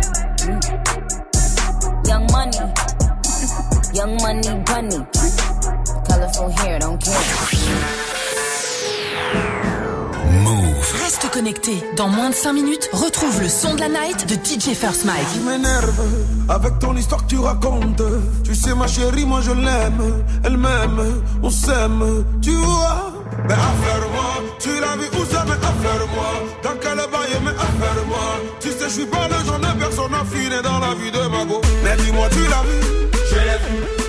Young money, young money bunny. Colorful hair, don't care. Move. Reste connecté. Dans moins de 5 minutes, retrouve le son de la night de DJ First Mike. Tu m'énerves avec ton histoire que tu racontes. Tu sais, ma chérie, moi je l'aime. Elle m'aime, on s'aime, tu vois? Mais affaire-moi, tu l'as vu où ça, mais affaire-moi. Dans quel bail, mais affaire-moi? Tu sais, je suis pas le genre de personne affinée dans la vie de ma go. Mais dis-moi, tu l'as vu, je l'ai vu.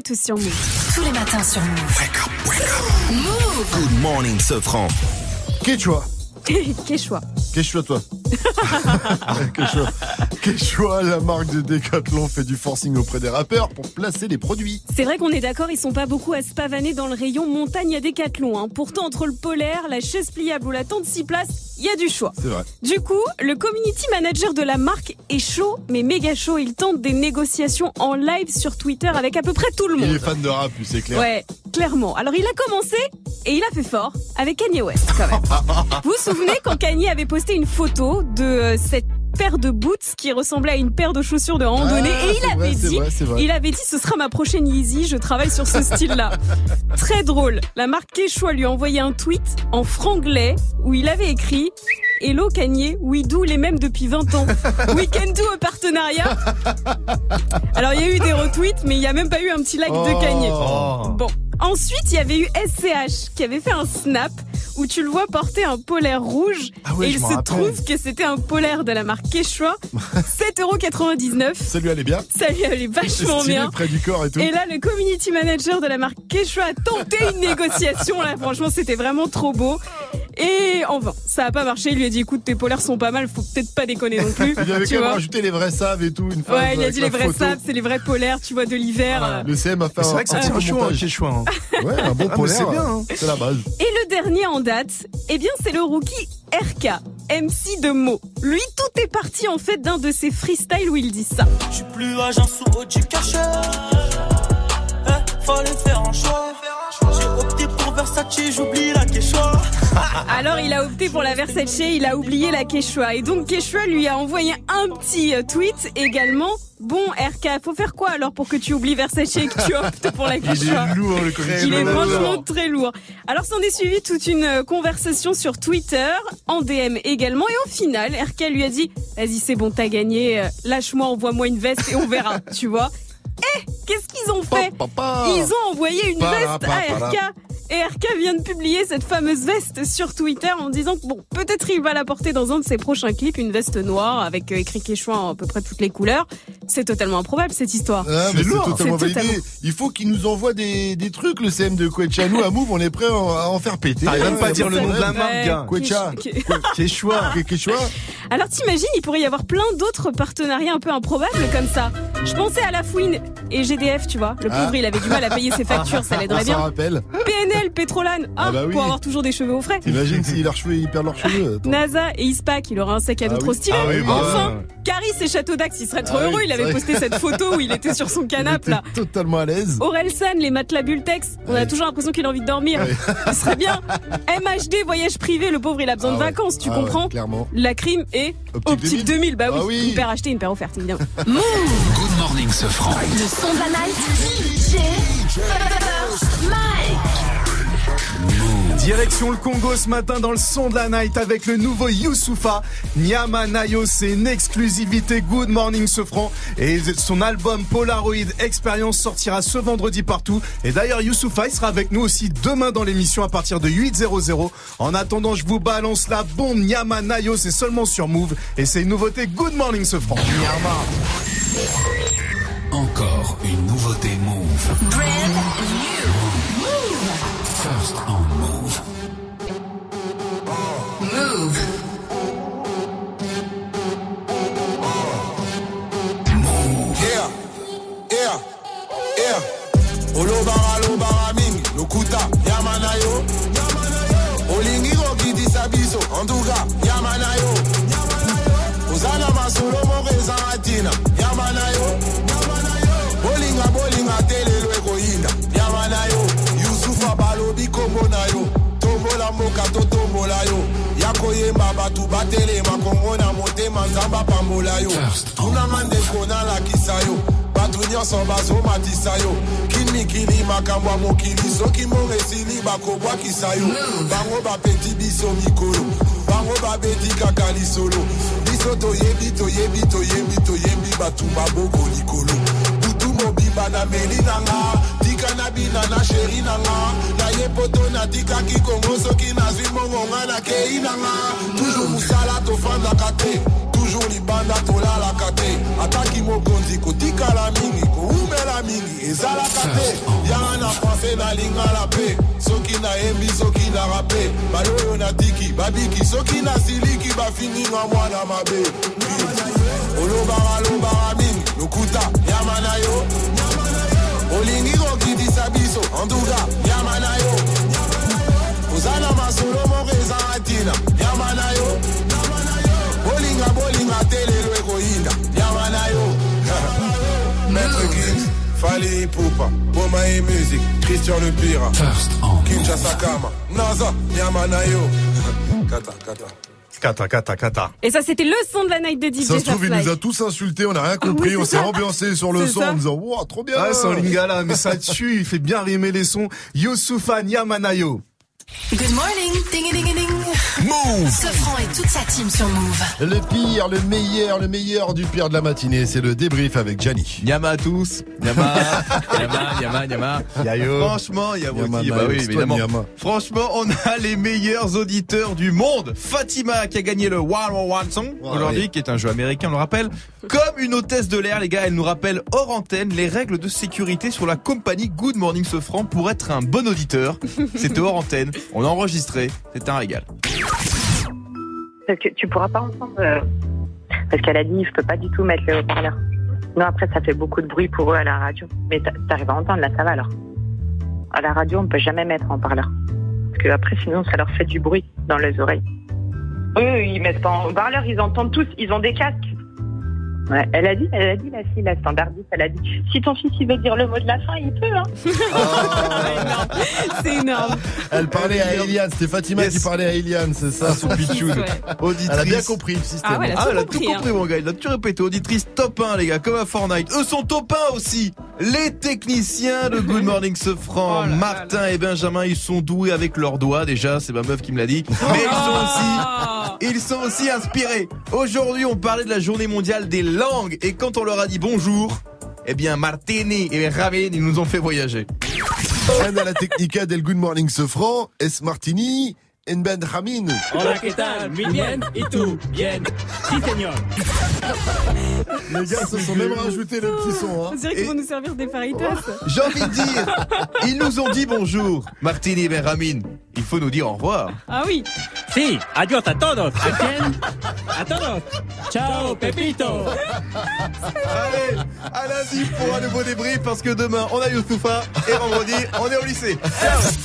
À tous sur Move. Tous les matins sur Move. Move Good morning, Sofran. Quechua. Quechua. Quechua, toi. Quechua. Quechua, la marque de Decathlon fait du forcing auprès des rappeurs pour placer les produits. C'est vrai qu'on est d'accord, ils sont pas beaucoup à se pavaner dans le rayon montagne à Décathlon. Hein. Pourtant, entre le polaire, la chaise pliable ou la tente 6 places, il y a du choix. C'est vrai. Du coup, le community manager de la marque est chaud, mais méga chaud. Il tente des négociations en live sur Twitter avec à peu près tout le Il monde. est fan de rap, c'est clair. Ouais, clairement. Alors il a commencé et il a fait fort avec Kanye West quand même. vous vous souvenez quand Kanye avait posté une photo de euh, cette paire de boots qui ressemblait à une paire de chaussures de randonnée Ah, et il vrai, avait dit vrai, c'est vrai. il avait dit ce sera ma prochaine Yeezy, je travaille sur ce style-là. Très drôle. La marque Quechua lui a envoyé un tweet en franglais où il avait écrit Hello Kanye, we do les mêmes depuis 20 ans. We can do a partenariat. Alors il y a eu des retweets mais il n'y a même pas eu un petit like de Oh. Kanye. Oh. Bon, Ensuite, il y avait eu SCH qui avait fait un snap où tu le vois porter un polaire rouge Ah et il se rappelle. trouve que c'était un polaire de la marque Quechua, 7,99€. Ça lui allait bien. Ça lui allait vachement bien. près du corps et tout. Et là, le community manager de la marque Quechua a tenté une négociation. Là, franchement, c'était vraiment trop beau. Et en vain, ça a pas marché. Il lui a dit, écoute, tes polaires sont pas mal, faut peut-être pas déconner non plus. Il avait tu quand même rajouté les vrais saves et tout. Une Ouais, il a dit les vrais sables, c'est les vrais polaires, tu vois, de l'hiver. Voilà, Le CM a fait c'est un, vrai que ça un hein, hein. Ouais, un bon Ah, mais polaire. c'est bien, hein. C'est la base. Et le dernier en date, eh bien, c'est le rookie RK, MC de mots. Lui, tout est parti en fait d'un de ses freestyles où il dit ça. J'suis plus agent sous haut du cachet. Eh, fallait faire un choix. J'ai opté pour Versace, j'oublie la Quechua. Alors, il a opté pour la Versace, il a oublié la Quechua. Et donc, Quechua lui a envoyé un petit euh, tweet également. Bon, RK, faut faire quoi alors pour que tu oublies Versace et que tu optes pour la Il est Quechua? lourd, le Il est franchement très lourd. Alors s'en est suivi toute une euh, conversation sur Twitter, en DM également, et au final, RK lui a dit "Vas-y, c'est bon, t'as gagné. euh, Lâche-moi, envoie-moi une veste et on verra." tu vois Eh, qu'est-ce qu'ils ont fait Ils ont envoyé une veste à. RK. Et RK vient de publier cette fameuse veste sur Twitter en disant que bon, peut-être il va la porter dans un de ses prochains clips, une veste noire avec euh, écrit Quechua en à peu près toutes les couleurs. C'est totalement improbable cette histoire. Ah, mais c'est lourd. totalement C'est validé. totalement- Il faut qu'il nous envoie des, des trucs, le CM de Quecha. Nous, à Move, on est prêt à en- faire péter. T'arrives même pas à Ouais, dire le nom de la marque. Quechua. Quechua. Alors t'imagines, il pourrait y avoir plein d'autres partenariats un peu improbables comme ça. Je pensais à la fouine et GDF, tu vois. Le pauvre, Ah. il avait du mal à payer ses factures, ça l'aiderait bien. rappelle. PNL, Pétrolane, ah, Ah bah oui. pour avoir toujours des cheveux au frais. T'imagines si leurs cheveux, ils perdent leurs cheveux. attends. NASA et Ispac, il aura un sac à dos Ah trop oui. stylé. Ah oui, bah enfin. Caris et Château d'Ax, il serait trop Ah oui, heureux. Il avait posté cette photo où il était sur son canapé là. Totalement à l'aise. Orelsan, les matelas Bultex, on a toujours l'impression qu'il a envie de dormir. Ce serait bien. MHD, voyage privé, le pauvre, il a besoin Ah de ouais. vacances, tu Ah ouais, comprends clairement. La crime est Optique Optique 2000. 2000. Bah oui, Ah oui. une paire achetée, une paire offerte, évidemment. Move Morning ce franc. Le son de la night DJ First Mike Direction le Congo ce matin dans le son de la night avec le nouveau Youssoufa. Nyama Nayo, c'est une exclusivité Good Morning Sofran. Et son album Polaroid Experience sortira ce vendredi partout. Et d'ailleurs, Youssoufa, il sera avec nous aussi demain dans l'émission à partir de 8.00. En attendant, je vous balance la bombe Nyama Nayo, c'est seulement sur Move. Et c'est une nouveauté Good Morning Sofran. Encore une nouveauté Move. Brand new First on Move. Move Yeah, yeah, yeah. olobaka lobaka mingi lokuta nyama na yo. Olingi kokitisa biso antuka nyama na yo. Oza na masolo ezanga koyemba bato batelema kongo na motema nzambe apambola yo. Tunanga ndeko nalakisa yo. Bato nyonso bazomatisa yo. Kimikili makambo ya mokili soki mbongo esili bakobwakisa yo. Bango bapeti biso mikolo bango babeti kaka lisolo biso toyebi toyebi toyebi toyebi bato baboko likolo. Butu mobimba na meli nanga tika na na sheri nanga naye poto natikaki kongo soki nazwi mbongo nga nakei nanga toujours mosala tofandaka te toujours libanda tolalaka te ataki mokonzi kotikala mingi koumela mingi ezalaka te yanga na francais nalingala mpe soki nayembi soki na rape baloyo natiki babiki soki nasiliki bafininga mwana mabe olobaka lobaka mingi lokuta nyama na yo biso antuka nyama na yo oza na masolo moko ntina nyama na bolinga bolinga te lelo ekoyinda nyama na yo maître gims fali pupa boma e music christian le pira kinshasa kama naza nyama na yo kata kata Kata, kata, kata. Et ça, c'était le son de la night de DJ Ça se trouve, il nous a tous insultés, on n'a rien compris, oui, on s'est ambiancé sur le son ça. en disant, wow, trop bien. Ah, son lingala, mais ça tue, il fait bien rimer les sons. Youssoufa Nyama Nayo. Good morning, ding ding ding. Move Sofran et toute sa team sur Move. Le pire, le meilleur, le meilleur du pire de la matinée, c'est le débrief avec Gianni. Yama à tous. Yama, Yama, Yama, Yama. Yayo. Franchement, Yama, Yama, bah Mayo, oui, évidemment. Yama. Franchement, on a les meilleurs auditeurs du monde. Fatima qui a gagné le One One One Song aujourd'hui, oui. qui est un jeu américain, on le rappelle. Comme une hôtesse de l'air, les gars, elle nous rappelle hors antenne les règles de sécurité sur la compagnie Good Morning Sofran pour être un bon auditeur. C'était hors antenne, on a enregistré, c'était un régal. Parce que tu pourras pas entendre. euh, parce qu'elle a dit, je peux pas du tout mettre le haut-parleur. Non, après, ça fait beaucoup de bruit pour eux à la radio. Mais t'a- t'arrives à entendre, là, ça va alors. À la radio, on peut jamais mettre en haut-parleur. Parce que après, sinon, ça leur fait du bruit dans les oreilles. Eux, ils mettent pas en haut-parleur, ils entendent tous, ils ont des casques. Ouais, elle a dit, elle a dit, la fille, la standardiste, elle a dit, si ton fils, il veut dire le mot de la fin, il peut, hein. C'est énorme. Elle parlait à Eliane, c'était Fatima qui parlait à Eliane, c'est ça, son pitchoun. ouais. Auditrice. Elle a bien compris le système. Ah ouais, elle a Ah, tout elle a compris, tout hein. compris, mon gars. Il a tout répété. Auditrice top 1, les gars, comme à Fortnite. Eux sont top 1 aussi. Les techniciens de Good Morning Sofran, Martin et Benjamin, ils sont doués avec leurs doigts. Déjà, c'est ma meuf qui me l'a dit. Mais ils sont aussi, ils sont aussi inspirés. Aujourd'hui, on parlait de la journée mondiale des Et quand on leur a dit bonjour, eh bien, Martini et Ramin, ils nous ont fait voyager. Ana la técnica del Good Morning Sofran, es Martini, en Benjamin. Hola, ¿qué tal? Muy bien. ¿Y tú? Bien. Sí, señor. Les gars se sont même rajouté le petit son. Hein. On dirait qu'ils vont nous servir des faritas. J'ai envie de dire, ils nous ont dit bonjour. Martini et Benjamin, il faut nous dire au revoir. Ah oui. Sí, adiós a todos. ¿A quién? A todos. Ciao, Pepito. Allez, à lundi pour un nouveau débrief parce que demain on a Youssoufa et vendredi on est au lycée.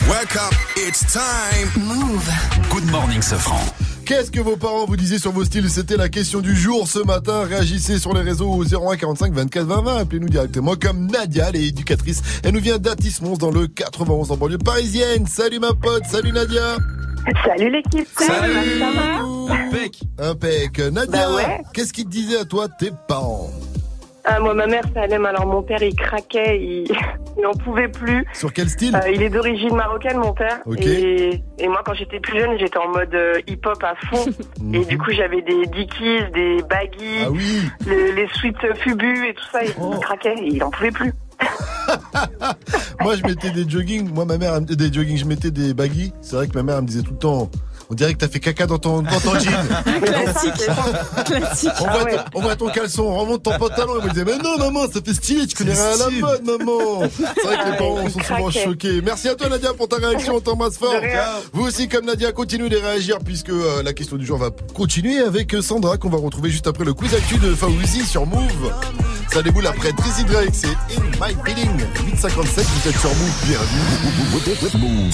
Wake up, it's time. Move. Good morning, Sofran. Qu'est-ce que vos parents vous disaient sur vos styles? C'était la question du jour ce matin. Réagissez sur les réseaux au 01 45 24 20 20. Appelez-nous directement comme Nadia, elle est éducatrice. Elle nous vient d'Atis-Mons dans le 91 en banlieue parisienne. Salut ma pote, salut Nadia. Salut l'équipe. Salut. Ça va? Impec. Impec. Nadia, Bah ouais. qu'est-ce qu'ils te disaient à toi tes parents? Ah, moi, ma mère, ça allait, mais alors mon père, il craquait, il n'en pouvait plus. Sur quel style Euh, il est d'origine marocaine, mon père. Et, et moi, quand j'étais plus jeune, j'étais en mode euh, hip-hop à fond. et du coup, j'avais des dickies, des baggies, Ah oui les, les suites Fubu et tout ça. Il, il craquait, il en pouvait plus. Moi, je mettais des jogging. Moi, ma mère, des jogging, je mettais des baggy. C'est vrai que ma mère elle me disait tout le temps. On dirait que t'as fait caca dans ton, dans ton jean. Classique. Classique. On voit, ton, on voit ton caleçon, on remonte ton pantalon. Et moi, je disais, mais non, maman, ça fait stylé, tu connais rien à la mode, maman. C'est vrai que les Ah, parents sont souvent craquait. choqués. Merci à toi, Nadia, pour ta réaction. On t'embrasse fort. Vous aussi, comme Nadia, continuez de réagir puisque euh, la question du jour va continuer avec euh, Sandra qu'on va retrouver juste après le quiz actu de Fawzi sur Move. Ça déboule après Drizzy Drake, c'est In My Feeling. 857, vous êtes sur Move, bienvenue. Move.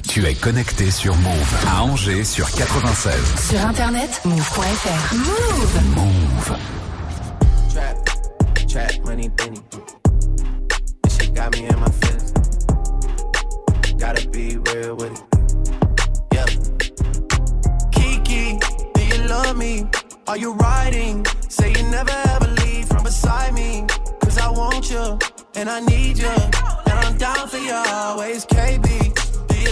Tu es connecté sur Move à Angers sur 96. Sur internet, move.fr. Move. Move. Trap, trap, money, penny. This shit got me in my feelings. Gotta be real with it. Yeah. Kiki, do you love me? Are you riding? Say you never ever leave from beside me. Cause I want you, and I need you. And I'm down for you always. KB,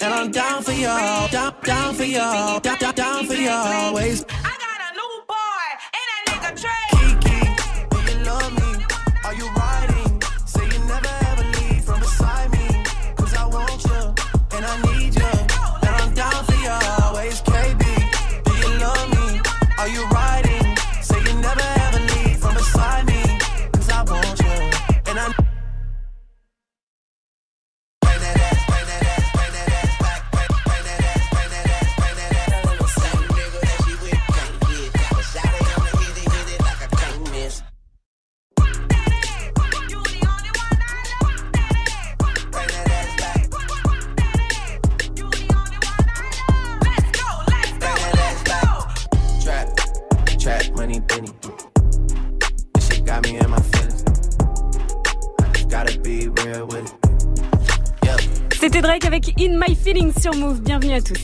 And I'm down for y'all, down, down for you, down, down, down for y'all always. I got a new boy and a nigga Trey. Kiki, do you love me? Are you riding? C'était Drake avec In My Feelings sur Move. Bienvenue à tous.